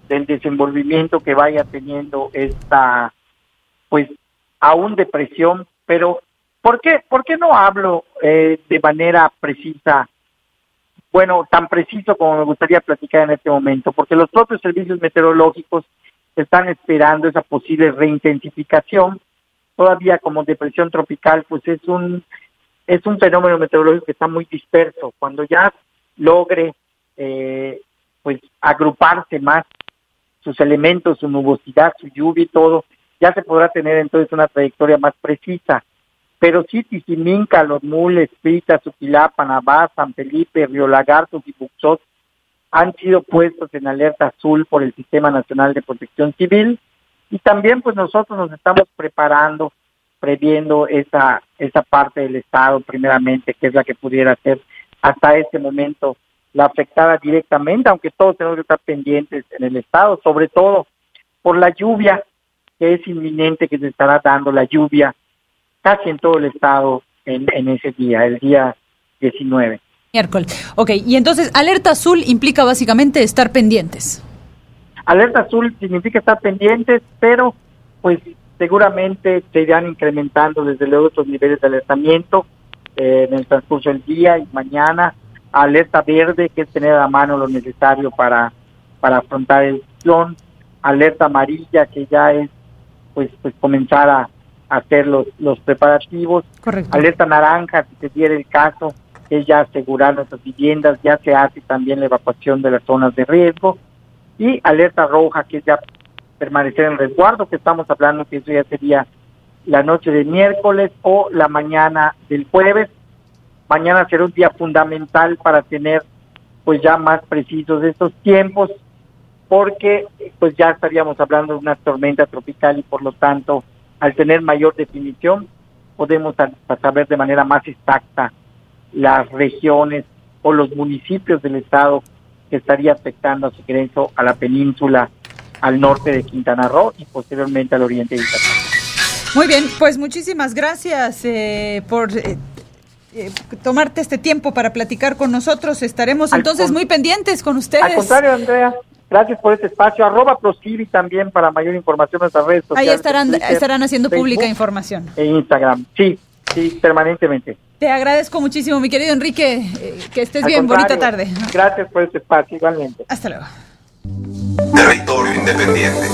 S36: del desenvolvimiento que vaya teniendo esta pues aún depresión, pero ¿por qué, por qué no hablo eh, de manera precisa? Bueno, tan preciso como me gustaría platicar en este momento, porque los propios servicios meteorológicos están esperando esa posible reintensificación. Todavía como depresión tropical, pues es un es un fenómeno meteorológico que está muy disperso. Cuando ya logre eh, pues agruparse más sus elementos, su nubosidad, su lluvia y todo, ya se podrá tener entonces una trayectoria más precisa. Pero sí, Tiziminca, Los Mules, Pita, Suquilapa, Navá, San Felipe, Río Lagartos y Buxot han sido puestos en alerta azul por el Sistema Nacional de Protección Civil y también pues nosotros nos estamos preparando, previendo esa, esa parte del Estado primeramente, que es la que pudiera ser hasta este momento la afectada directamente, aunque todos tenemos que estar pendientes en el Estado, sobre todo por la lluvia que es inminente que se estará dando la lluvia casi en todo el estado en, en ese día, el día 19.
S5: Miércoles. Ok, y entonces alerta azul implica básicamente estar pendientes.
S36: Alerta azul significa estar pendientes, pero pues seguramente se irán incrementando desde luego otros niveles de alertamiento eh, en el transcurso del día y mañana. Alerta verde, que es tener a mano lo necesario para, para afrontar el ciclón. Alerta amarilla, que ya es pues, pues comenzar a, hacer los, los preparativos.
S5: Correcto.
S36: Alerta naranja, si se diera el caso, es ya asegurar nuestras viviendas, ya se hace también la evacuación de las zonas de riesgo. Y alerta roja, que es ya permanecer en resguardo, que estamos hablando que eso ya sería la noche de miércoles o la mañana del jueves. Mañana será un día fundamental para tener pues ya más precisos estos tiempos porque pues ya estaríamos hablando de una tormenta tropical y por lo tanto al tener mayor definición podemos saber de manera más exacta las regiones o los municipios del estado que estaría afectando a su ingreso a la península, al norte de Quintana Roo y posteriormente al oriente de Yucatán.
S5: Muy bien, pues muchísimas gracias eh, por eh, eh, tomarte este tiempo para platicar con nosotros. Estaremos
S36: Al
S5: entonces muy pendientes con ustedes.
S36: Al contrario, Andrea, gracias por este espacio. Arroba Proscivi también para mayor información en nuestras redes sociales.
S5: Ahí estarán,
S36: Twitter,
S5: estarán haciendo pública información.
S36: E Instagram. Sí, sí, permanentemente.
S5: Te agradezco muchísimo, mi querido Enrique. eh, que estés
S36: Al
S5: bien, bonita tarde.
S36: Gracias por este espacio, igualmente.
S5: Hasta luego.
S9: Territorio Independiente.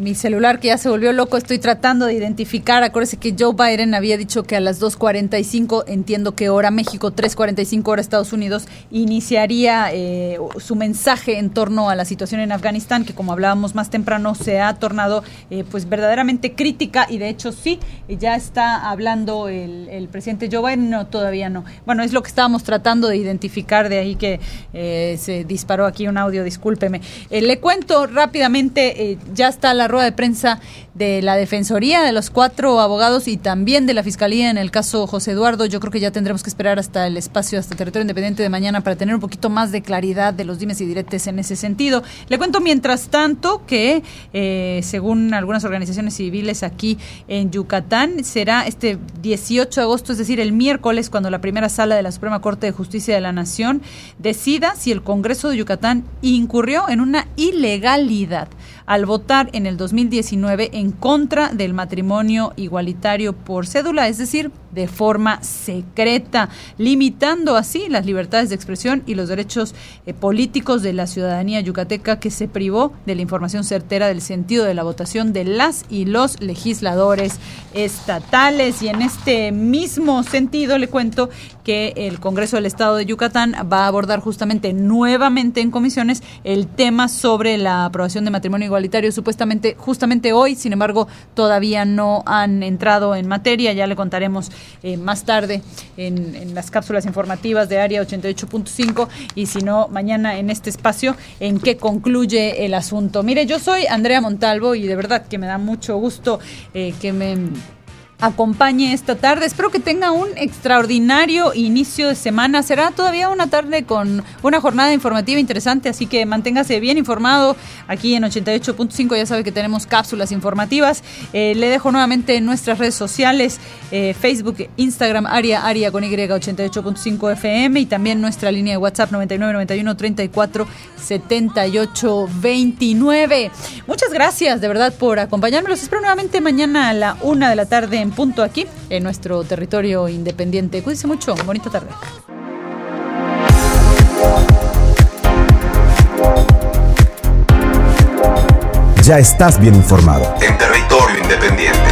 S5: Mi celular que ya se volvió loco, estoy tratando de identificar. Acuérdese que Joe Biden había dicho que a las 2.45, entiendo que hora México, 3.45 hora Estados Unidos, iniciaría eh, su mensaje en torno a la situación en Afganistán, que como hablábamos más temprano, se ha tornado eh, pues verdaderamente crítica y de hecho sí, ya está hablando el, el presidente Joe Biden, no, todavía no. Bueno, es lo que estábamos tratando de identificar, de ahí que eh, se disparó aquí un audio, discúlpeme. Eh, le cuento rápidamente, ya está la rueda de prensa de la Defensoría, de los cuatro abogados y también de la Fiscalía en el caso José Eduardo. Yo creo que ya tendremos que esperar hasta el espacio, hasta Territorio Independiente de mañana para tener un poquito más de claridad de los dimes y diretes en ese sentido. Le cuento mientras tanto que, eh, según algunas organizaciones civiles aquí en Yucatán, será este 18 de agosto, es decir, el miércoles, cuando la primera sala de la Suprema Corte de Justicia de la Nación decida si el Congreso de Yucatán incurrió en una ilegalidad al votar en el 2019 en contra del matrimonio igualitario por cédula, es decir, de forma secreta, limitando así las libertades de expresión y los derechos eh, políticos de la ciudadanía yucateca que se privó de la información certera del sentido de la votación de las y los legisladores estatales. Y en este mismo sentido le cuento que el Congreso del Estado de Yucatán va a abordar justamente nuevamente en comisiones el tema sobre la aprobación de matrimonio igualitario, supuestamente justamente hoy, sin embargo, todavía no han entrado en materia, ya le contaremos eh, más tarde en, las cápsulas informativas de Área 88.5 y si no, mañana en este espacio en qué concluye el asunto. Mire, yo soy Andrea Montalvo y de verdad que me da mucho gusto eh, que me acompañe esta tarde. Espero que tenga un extraordinario inicio de semana. Será todavía una tarde con una jornada informativa interesante, así que manténgase bien informado aquí en 88.5. Ya sabe que tenemos cápsulas informativas. Eh, le dejo nuevamente en nuestras redes sociales, eh, Facebook, Instagram, Aria, Aria con Y 88.5 FM y también nuestra línea de WhatsApp 9991 34 78 29. Muchas gracias de verdad por acompañarme. Los espero nuevamente mañana a la una de la tarde en punto aquí en nuestro territorio independiente. Cuídense mucho, bonita tarde.
S1: Ya estás bien informado.
S9: En territorio independiente.